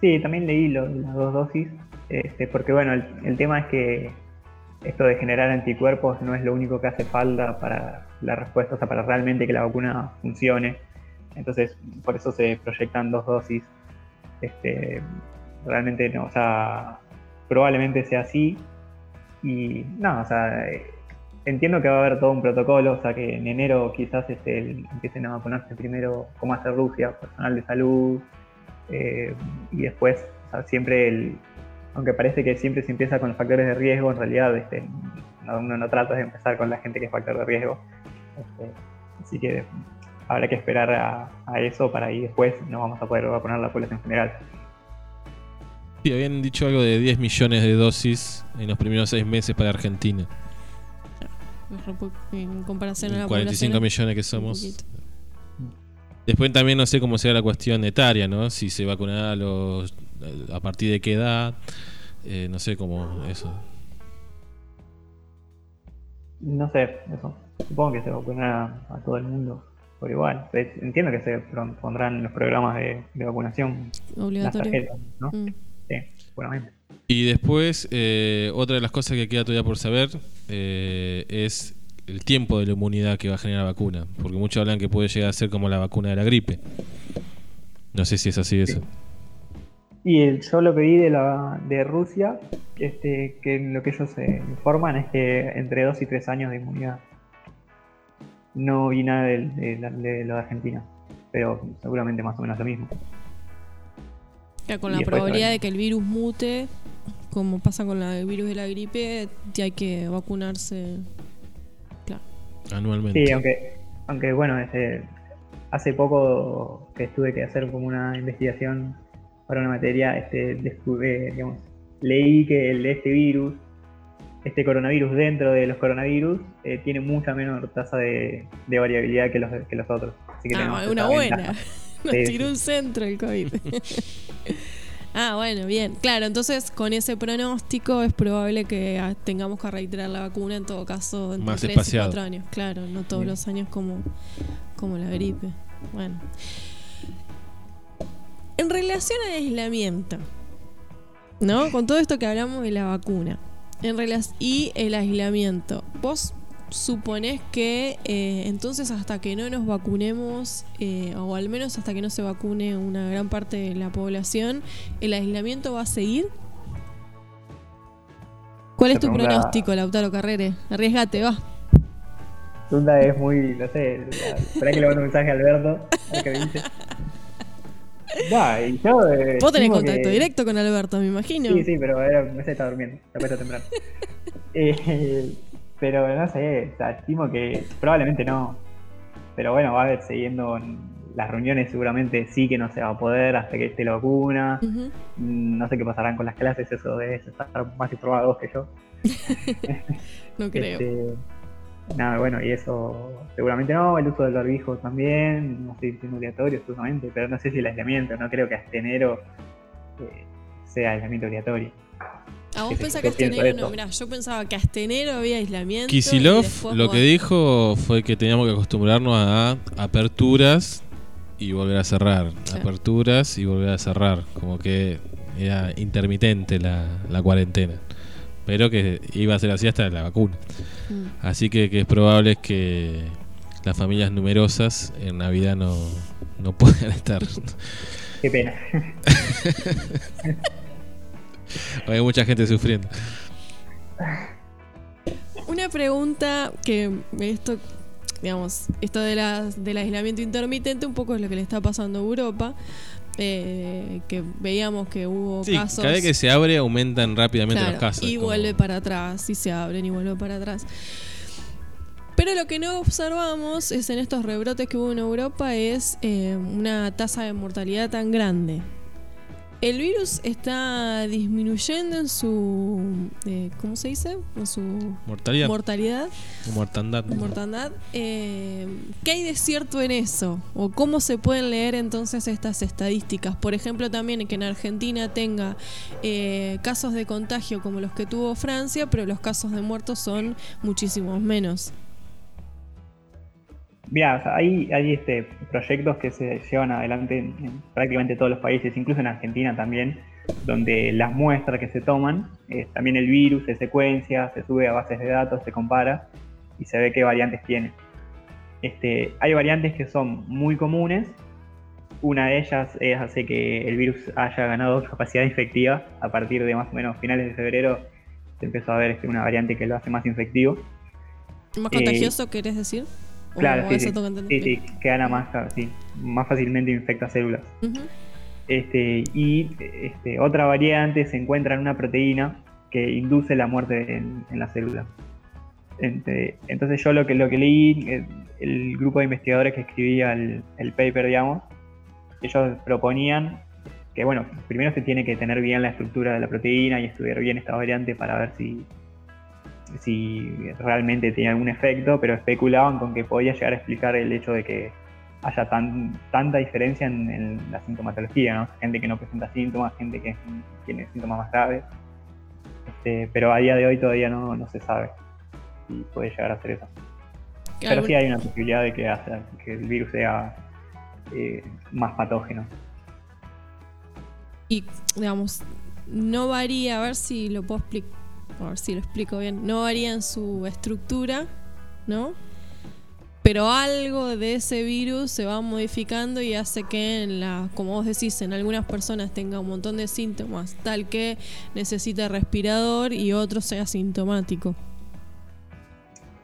Sí, también leí lo las dos dosis, este, porque bueno, el, tema es que esto de generar anticuerpos no es lo único que hace falta para la respuesta, o sea, para realmente que la vacuna funcione. Entonces, por eso se proyectan dos dosis. Este, realmente no, o sea, probablemente sea así. Y no, o sea, entiendo que va a haber todo un protocolo, o sea, que en enero quizás este, empiecen a vacunarse primero, como hace Rusia, personal de salud, eh, y después, o sea, siempre el, aunque parece que siempre se empieza con los factores de riesgo, en realidad este, no- uno no trata de empezar con la gente que es factor de riesgo. Este, así que habrá que esperar a, eso para ahí después no vamos a poder vacunar la población general. Sí, habían dicho algo de 10 millones de dosis en los primeros 6 meses para Argentina. En comparación a la 45 población, millones que somos. Después también no sé cómo sea la cuestión etaria, ¿no? Si se vacunará a los a partir de qué edad, eh, no sé cómo eso. No sé, eso. Supongo que se vacunará a todo el mundo por igual. Pues, Entiendo que se pon- pondrán los programas de, de vacunación las Obligatorio. tarjetas, ¿no? Mm. Sí, seguramente. Y después, eh, otra de las cosas que queda todavía por saber eh, es el tiempo de la inmunidad que va a generar la vacuna. Porque muchos hablan que puede llegar a ser como la vacuna de la gripe. No sé si es así eso. Y el- yo lo que vi de, la, de Rusia, este, que lo que ellos se informan es que entre 2 y 3 años de inmunidad. No vi nada de, de lo de Argentina, pero seguramente más o menos lo mismo. Ya con Y la probabilidad de que el virus mute, como pasa con la- el virus de la gripe, ya hay que vacunarse. Claro. Anualmente. Sí, aunque, aunque bueno, este, hace poco que estuve que hacer como una investigación para una materia, este, descubrí, digamos, leí que el, este virus, este coronavirus dentro de los coronavirus, eh, tiene mucha menor tasa de, de variabilidad que los, que los otros. Así que Ah, una ventaja. buena. Nos Sí, tiró sí. un centro el COVID. ah, bueno, bien. Claro, entonces con ese pronóstico es probable que ah, tengamos que reiterar la vacuna en todo caso entre Más 3 y espaciado. 4 años. Claro, no todos los años como, como la gripe. Bueno. En relación al aislamiento, ¿no? Con todo esto que hablamos de la vacuna en y el aislamiento, ¿vos suponés que eh, entonces hasta que no nos vacunemos, eh, o al menos hasta que no se vacune una gran parte de la población, el aislamiento va a seguir? ¿Cuál es tu pregunta- pronóstico, Lautaro Carrere? Arriesgate, va. Tunda es muy, no sé, espera que le mando un mensaje a Alberto, a me dice. No, y yo, eh, Vos tenés estimo contacto que- directo con Alberto, me imagino. Sí, sí, pero era, me está durmiendo, se acuesta temprano. Eh, pero no sé, o sea, estimo que probablemente no. Pero bueno, va a haber siguiendo en las reuniones, seguramente sí que no se va a poder hasta que esté la vacuna. Mm, No sé qué pasarán con las clases, eso debe estar más informado vos que yo. No creo. Este, nada, bueno, y eso seguramente no, el uso del barbijo también, no sé si es obligatorio seguramente, pero no sé si el aislamiento, no creo que hasta enero eh, sea aislamiento obligatorio. ¿A vos Sí, sí, pensás no? Mirá, yo pensaba que hasta enero había aislamiento. Kisilov lo que vos- dijo fue que teníamos que acostumbrarnos a aperturas y volver a cerrar. Claro. Aperturas y volver a cerrar. Como que era intermitente la, la cuarentena. Pero que iba a ser así hasta la vacuna. Mm. Así que, que es probable que las familias numerosas en Navidad no, no puedan estar. Qué pena. Hay mucha gente sufriendo. Una pregunta que esto, digamos, esto de la- del aislamiento intermitente un poco es lo que le está pasando a Europa. eh, que veíamos que hubo Sí, casos. cada vez que se abre aumentan rápidamente Claro, los casos. Y como- vuelve para atrás, y se abren y vuelve para atrás. Pero lo que no observamos es en estos rebrotes que hubo en Europa es eh, una tasa de mortalidad tan grande. El virus está disminuyendo en su, eh, ¿cómo se dice? En su Mortalidad. mortalidad, mortandad. mortandad. Eh, ¿Qué hay de cierto en eso? ¿O cómo se pueden leer entonces estas estadísticas? Por ejemplo, también que en Argentina tenga eh, casos de contagio como los que tuvo Francia, pero los casos de muertos son muchísimos menos. Mira, o sea, hay, hay este, proyectos que se llevan adelante en, en prácticamente todos los países, incluso en Argentina también, donde las muestras que se toman, eh, también el virus se secuencia, se sube a bases de datos, se compara y se ve qué variantes tiene. Este, hay variantes que son muy comunes. Una de ellas es hace que el virus haya ganado capacidad infectiva. A partir de más o menos finales de febrero se empezó a ver este, una variante que lo hace más infectivo. ¿Más Eh, contagioso querés decir? ¿O Claro, sí, sí. Sí, sí, que gana más, sí, más fácilmente infecta células. Este, y este, otra variante se encuentra en una proteína que induce la muerte en, en la célula. Ente- Entonces yo lo que, lo que leí, el grupo de investigadores que escribía el, el paper, digamos, ellos proponían que, bueno, primero se tiene que tener bien la estructura de la proteína y estudiar bien esta variante para ver si, si realmente tenía algún efecto, pero especulaban con que podía llegar a explicar el hecho de que haya tan, tanta diferencia en, en la sintomatología, ¿no? Gente que no presenta síntomas, gente que tiene síntomas más graves. Este, pero a día de hoy todavía no, no se sabe si puede llegar a ser eso. Pero sí hay una posibilidad de que, que el virus sea eh, más patógeno. Y, digamos, no varía, a ver si lo puedo explicar, a ver si lo explico bien, no varía en su estructura, ¿no? Pero algo de ese virus se va modificando y hace que, en la, como vos decís, en algunas personas tenga un montón de síntomas, tal que necesita respirador y otro sea sintomático.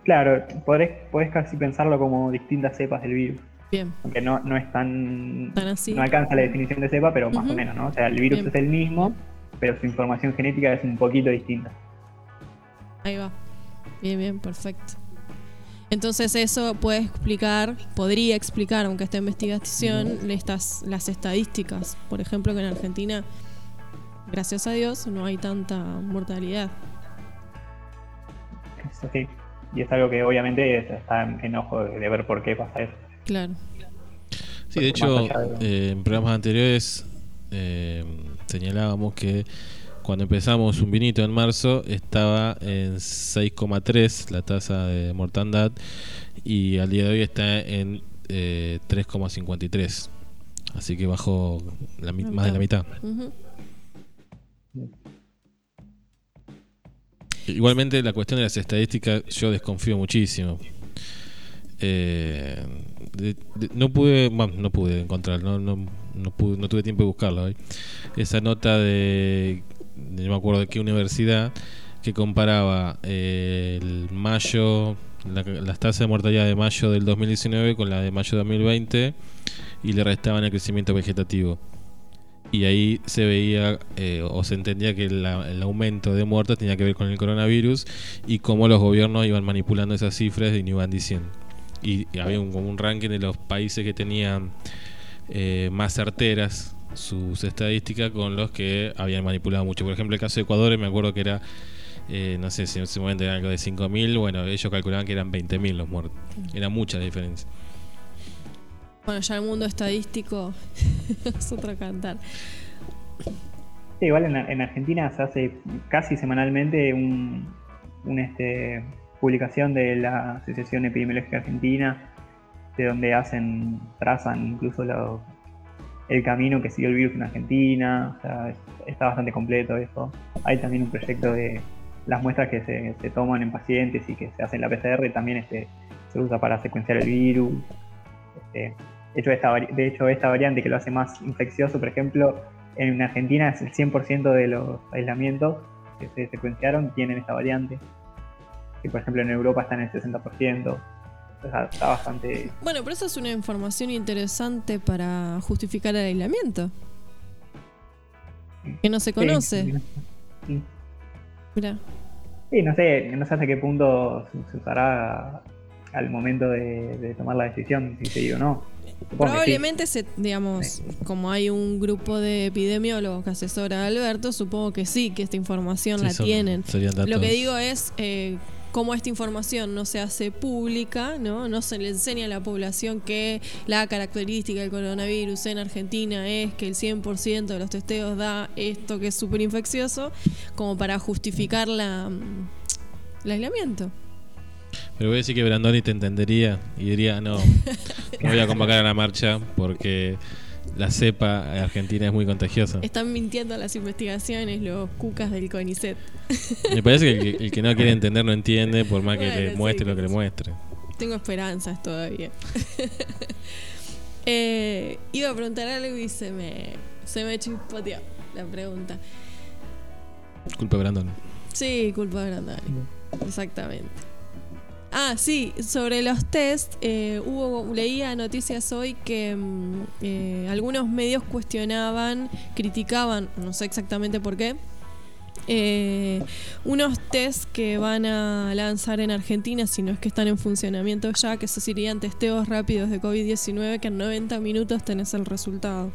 Claro, podés, podés casi pensarlo como distintas cepas del virus. Bien. Aunque no, no es tan. Tan así. No alcanza la definición de cepa, pero más o menos, ¿no? O sea, el virus Bien. es el mismo, pero su información genética es un poquito distinta. Ahí va. Bien, bien, perfecto. Entonces eso puede explicar, podría explicar, aunque esta investigación, estas, las estadísticas. Por ejemplo, que en Argentina, gracias a Dios, no hay tanta mortalidad. Eso sí. Y es algo que obviamente está en, en ojo de, de ver por qué pasa eso. Claro. Sí, de hecho, de- eh, en programas anteriores eh, señalábamos que cuando empezamos un vinito en marzo estaba en 6,3 la tasa de mortandad y al día de hoy está en eh, 3,53. Así que bajó la más de la mitad. Igualmente la cuestión de las estadísticas yo desconfío muchísimo. Eh, de- de- no pude, bueno, no pude encontrar, no, no, no, pude- no tuve tiempo de buscarla hoy. Esa nota de, no me acuerdo de qué universidad, que comparaba eh, el mayo, la- las tasas de mortalidad de mayo del 2019 con la de mayo de 2020 y le restaban el crecimiento vegetativo. Y ahí se veía eh, o se entendía que el aumento de muertos tenía que ver con el coronavirus y cómo los gobiernos iban manipulando esas cifras y no iban diciendo. Y, había un ranking de los países que tenían eh, más certeras sus estadísticas con los que habían manipulado mucho. Por ejemplo, el caso de Ecuador, me acuerdo que era, eh, no sé si en ese momento era algo de 5.000, bueno, ellos calculaban que eran 20.000 los muertos. Era mucha la diferencia. Bueno, ya el mundo estadístico es otro cantar. Sí, igual en, en Argentina se hace casi semanalmente un, un, este, publicación de la Asociación Epidemiológica Argentina, de donde hacen, trazan incluso lo- el camino que siguió el virus en Argentina, o sea, es- está bastante completo eso. Hay también un proyecto de las muestras que se, toman en pacientes y que se hacen en la PCR, también este, se usa para secuenciar el virus. Este, de, hecho, esta, de hecho, esta variante que lo hace más infeccioso, por ejemplo, en Argentina es el 100% de los aislamientos que se secuenciaron tienen esta variante. Que por ejemplo en Europa está en el 60%. Está bastante... Bueno, pero eso es una información interesante para justificar el aislamiento. Que no se conoce. Sí, sí. Mira. Sí, no sé, no sé hasta qué punto se, usará al momento de, de tomar la decisión, si se dio o no. Supongo que sí. Probablemente, se, digamos, como hay un grupo de epidemiólogos que asesora a Alberto, supongo que sí, que esta información Sí, la son- tienen. Lo que digo es, eh, como esta información no se hace pública, ¿no? no se le enseña a la población que la característica del coronavirus en Argentina es que el 100% de los testeos da esto que es súper infeccioso, como para justificar la, mm, el aislamiento. Pero voy a decir que Brandoni te entendería y diría, no, no voy a convocar a la marcha porque la cepa argentina es muy contagiosa. Están mintiendo las investigaciones los cucas del CONICET. Me parece que el, que el que no quiere entender no entiende por más que Bueno, le muestre lo que le muestre. Tengo esperanzas todavía. Eh, iba a preguntar algo y se me, se me chispoteó la pregunta. Culpa de Brandon. Sí, culpa de Brandani. Exactamente. Ah, sí, sobre los test, eh, hubo, leía noticias hoy que mm, eh, algunos medios cuestionaban, criticaban, no sé exactamente por qué, eh, unos test que van a lanzar en Argentina, si no es que están en funcionamiento ya, que esos serían testeos rápidos de COVID-19, que en 90 minutos tenés el resultado.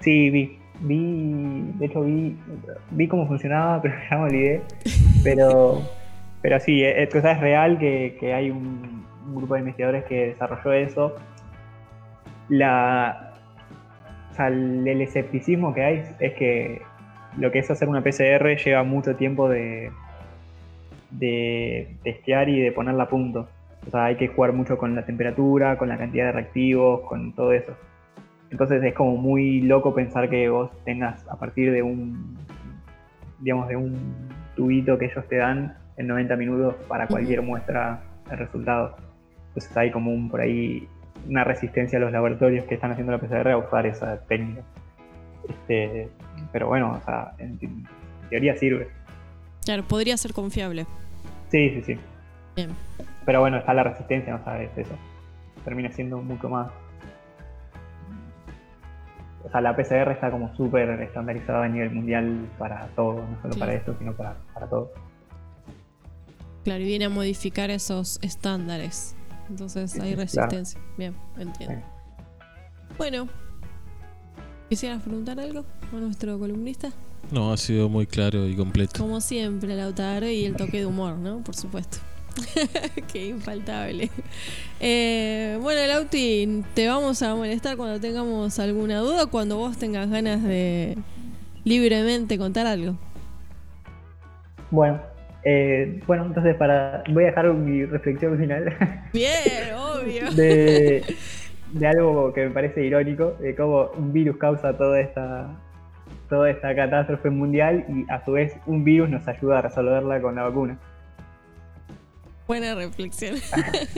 Sí, vi. Vi, de hecho vi, vi cómo funcionaba, pero ya me olvidé. Pero, pero sí, es, cosa es real que, que hay un, grupo de investigadores que desarrolló eso. La, o sea, el, el escepticismo que hay es que lo que es hacer una PCR lleva mucho tiempo de, de testear y de ponerla a punto. O sea, hay que jugar mucho con la temperatura, con la cantidad de reactivos, con todo eso. Entonces es como muy loco pensar que vos tengas a partir de un, digamos, de un tubito que ellos te dan en 90 minutos para cualquier muestra de resultados. Entonces hay como un por ahí una resistencia a los laboratorios que están haciendo la PCR a usar esa técnica. Este, pero bueno, o sea, en, en teoría sirve. Claro, podría ser confiable. Sí, sí, sí. Bien. Pero bueno, está la resistencia, no sabes eso. Termina siendo mucho más. O sea, la PCR está como súper estandarizada a nivel mundial para todo, no solo Sí. para esto, sino para, para todo. Claro, y viene a modificar esos estándares. Entonces hay claro. resistencia. Bien, entiendo. Bueno, ¿quisieras preguntar algo a nuestro columnista? No, ha sido muy claro y completo. Como siempre, Lautaro y el toque de humor, ¿no? Por supuesto. Qué infaltable. Eh, bueno, Lauti, te vamos a molestar cuando tengamos alguna duda o cuando vos tengas ganas de libremente contar algo. Bueno, eh, bueno, entonces para voy a dejar mi reflexión final Bien, obvio. de, de algo que me parece irónico, de cómo un virus causa toda esta toda esta catástrofe mundial y a su vez un virus nos ayuda a resolverla con la vacuna. Buena reflexión.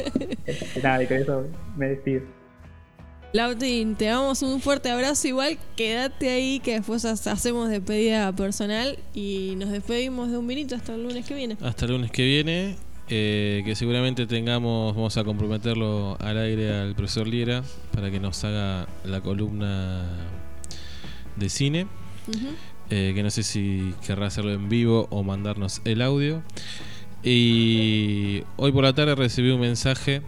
Nada, y con eso me despido. Lautin, te damos un fuerte abrazo. Igual quédate ahí que después ha- hacemos despedida personal y nos despedimos de un vinito hasta el lunes que viene. Hasta el lunes que viene, eh, que seguramente tengamos, vamos a comprometerlo al aire al profesor Liera para que nos haga la columna de cine. Eh, que no sé si querrá hacerlo en vivo o mandarnos el audio. Y hoy por la tarde recibí un mensaje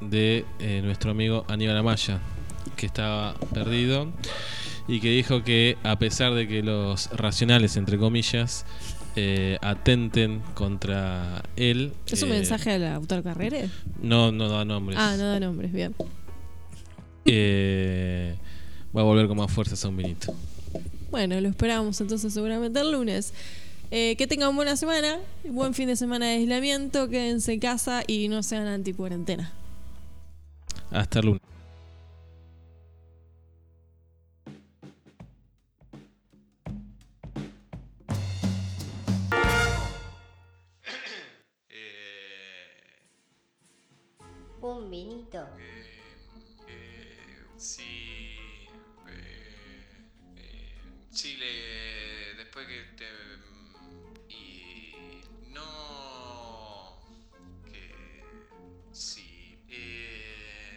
de eh, nuestro amigo Aníbal Amaya, que estaba perdido y que dijo que a pesar de que los racionales, entre comillas, eh, atenten contra él. ¿Es un eh, mensaje al autor Carrere? No, no da nombres. Ah, no da nombres, bien. Eh, va a volver con más fuerzas a un vinito. Bueno, lo esperamos entonces seguramente el lunes. Eh, que tengan buena semana, buen fin de semana de aislamiento, quédense en casa y no sean anticuarentena. Hasta el lunes. Un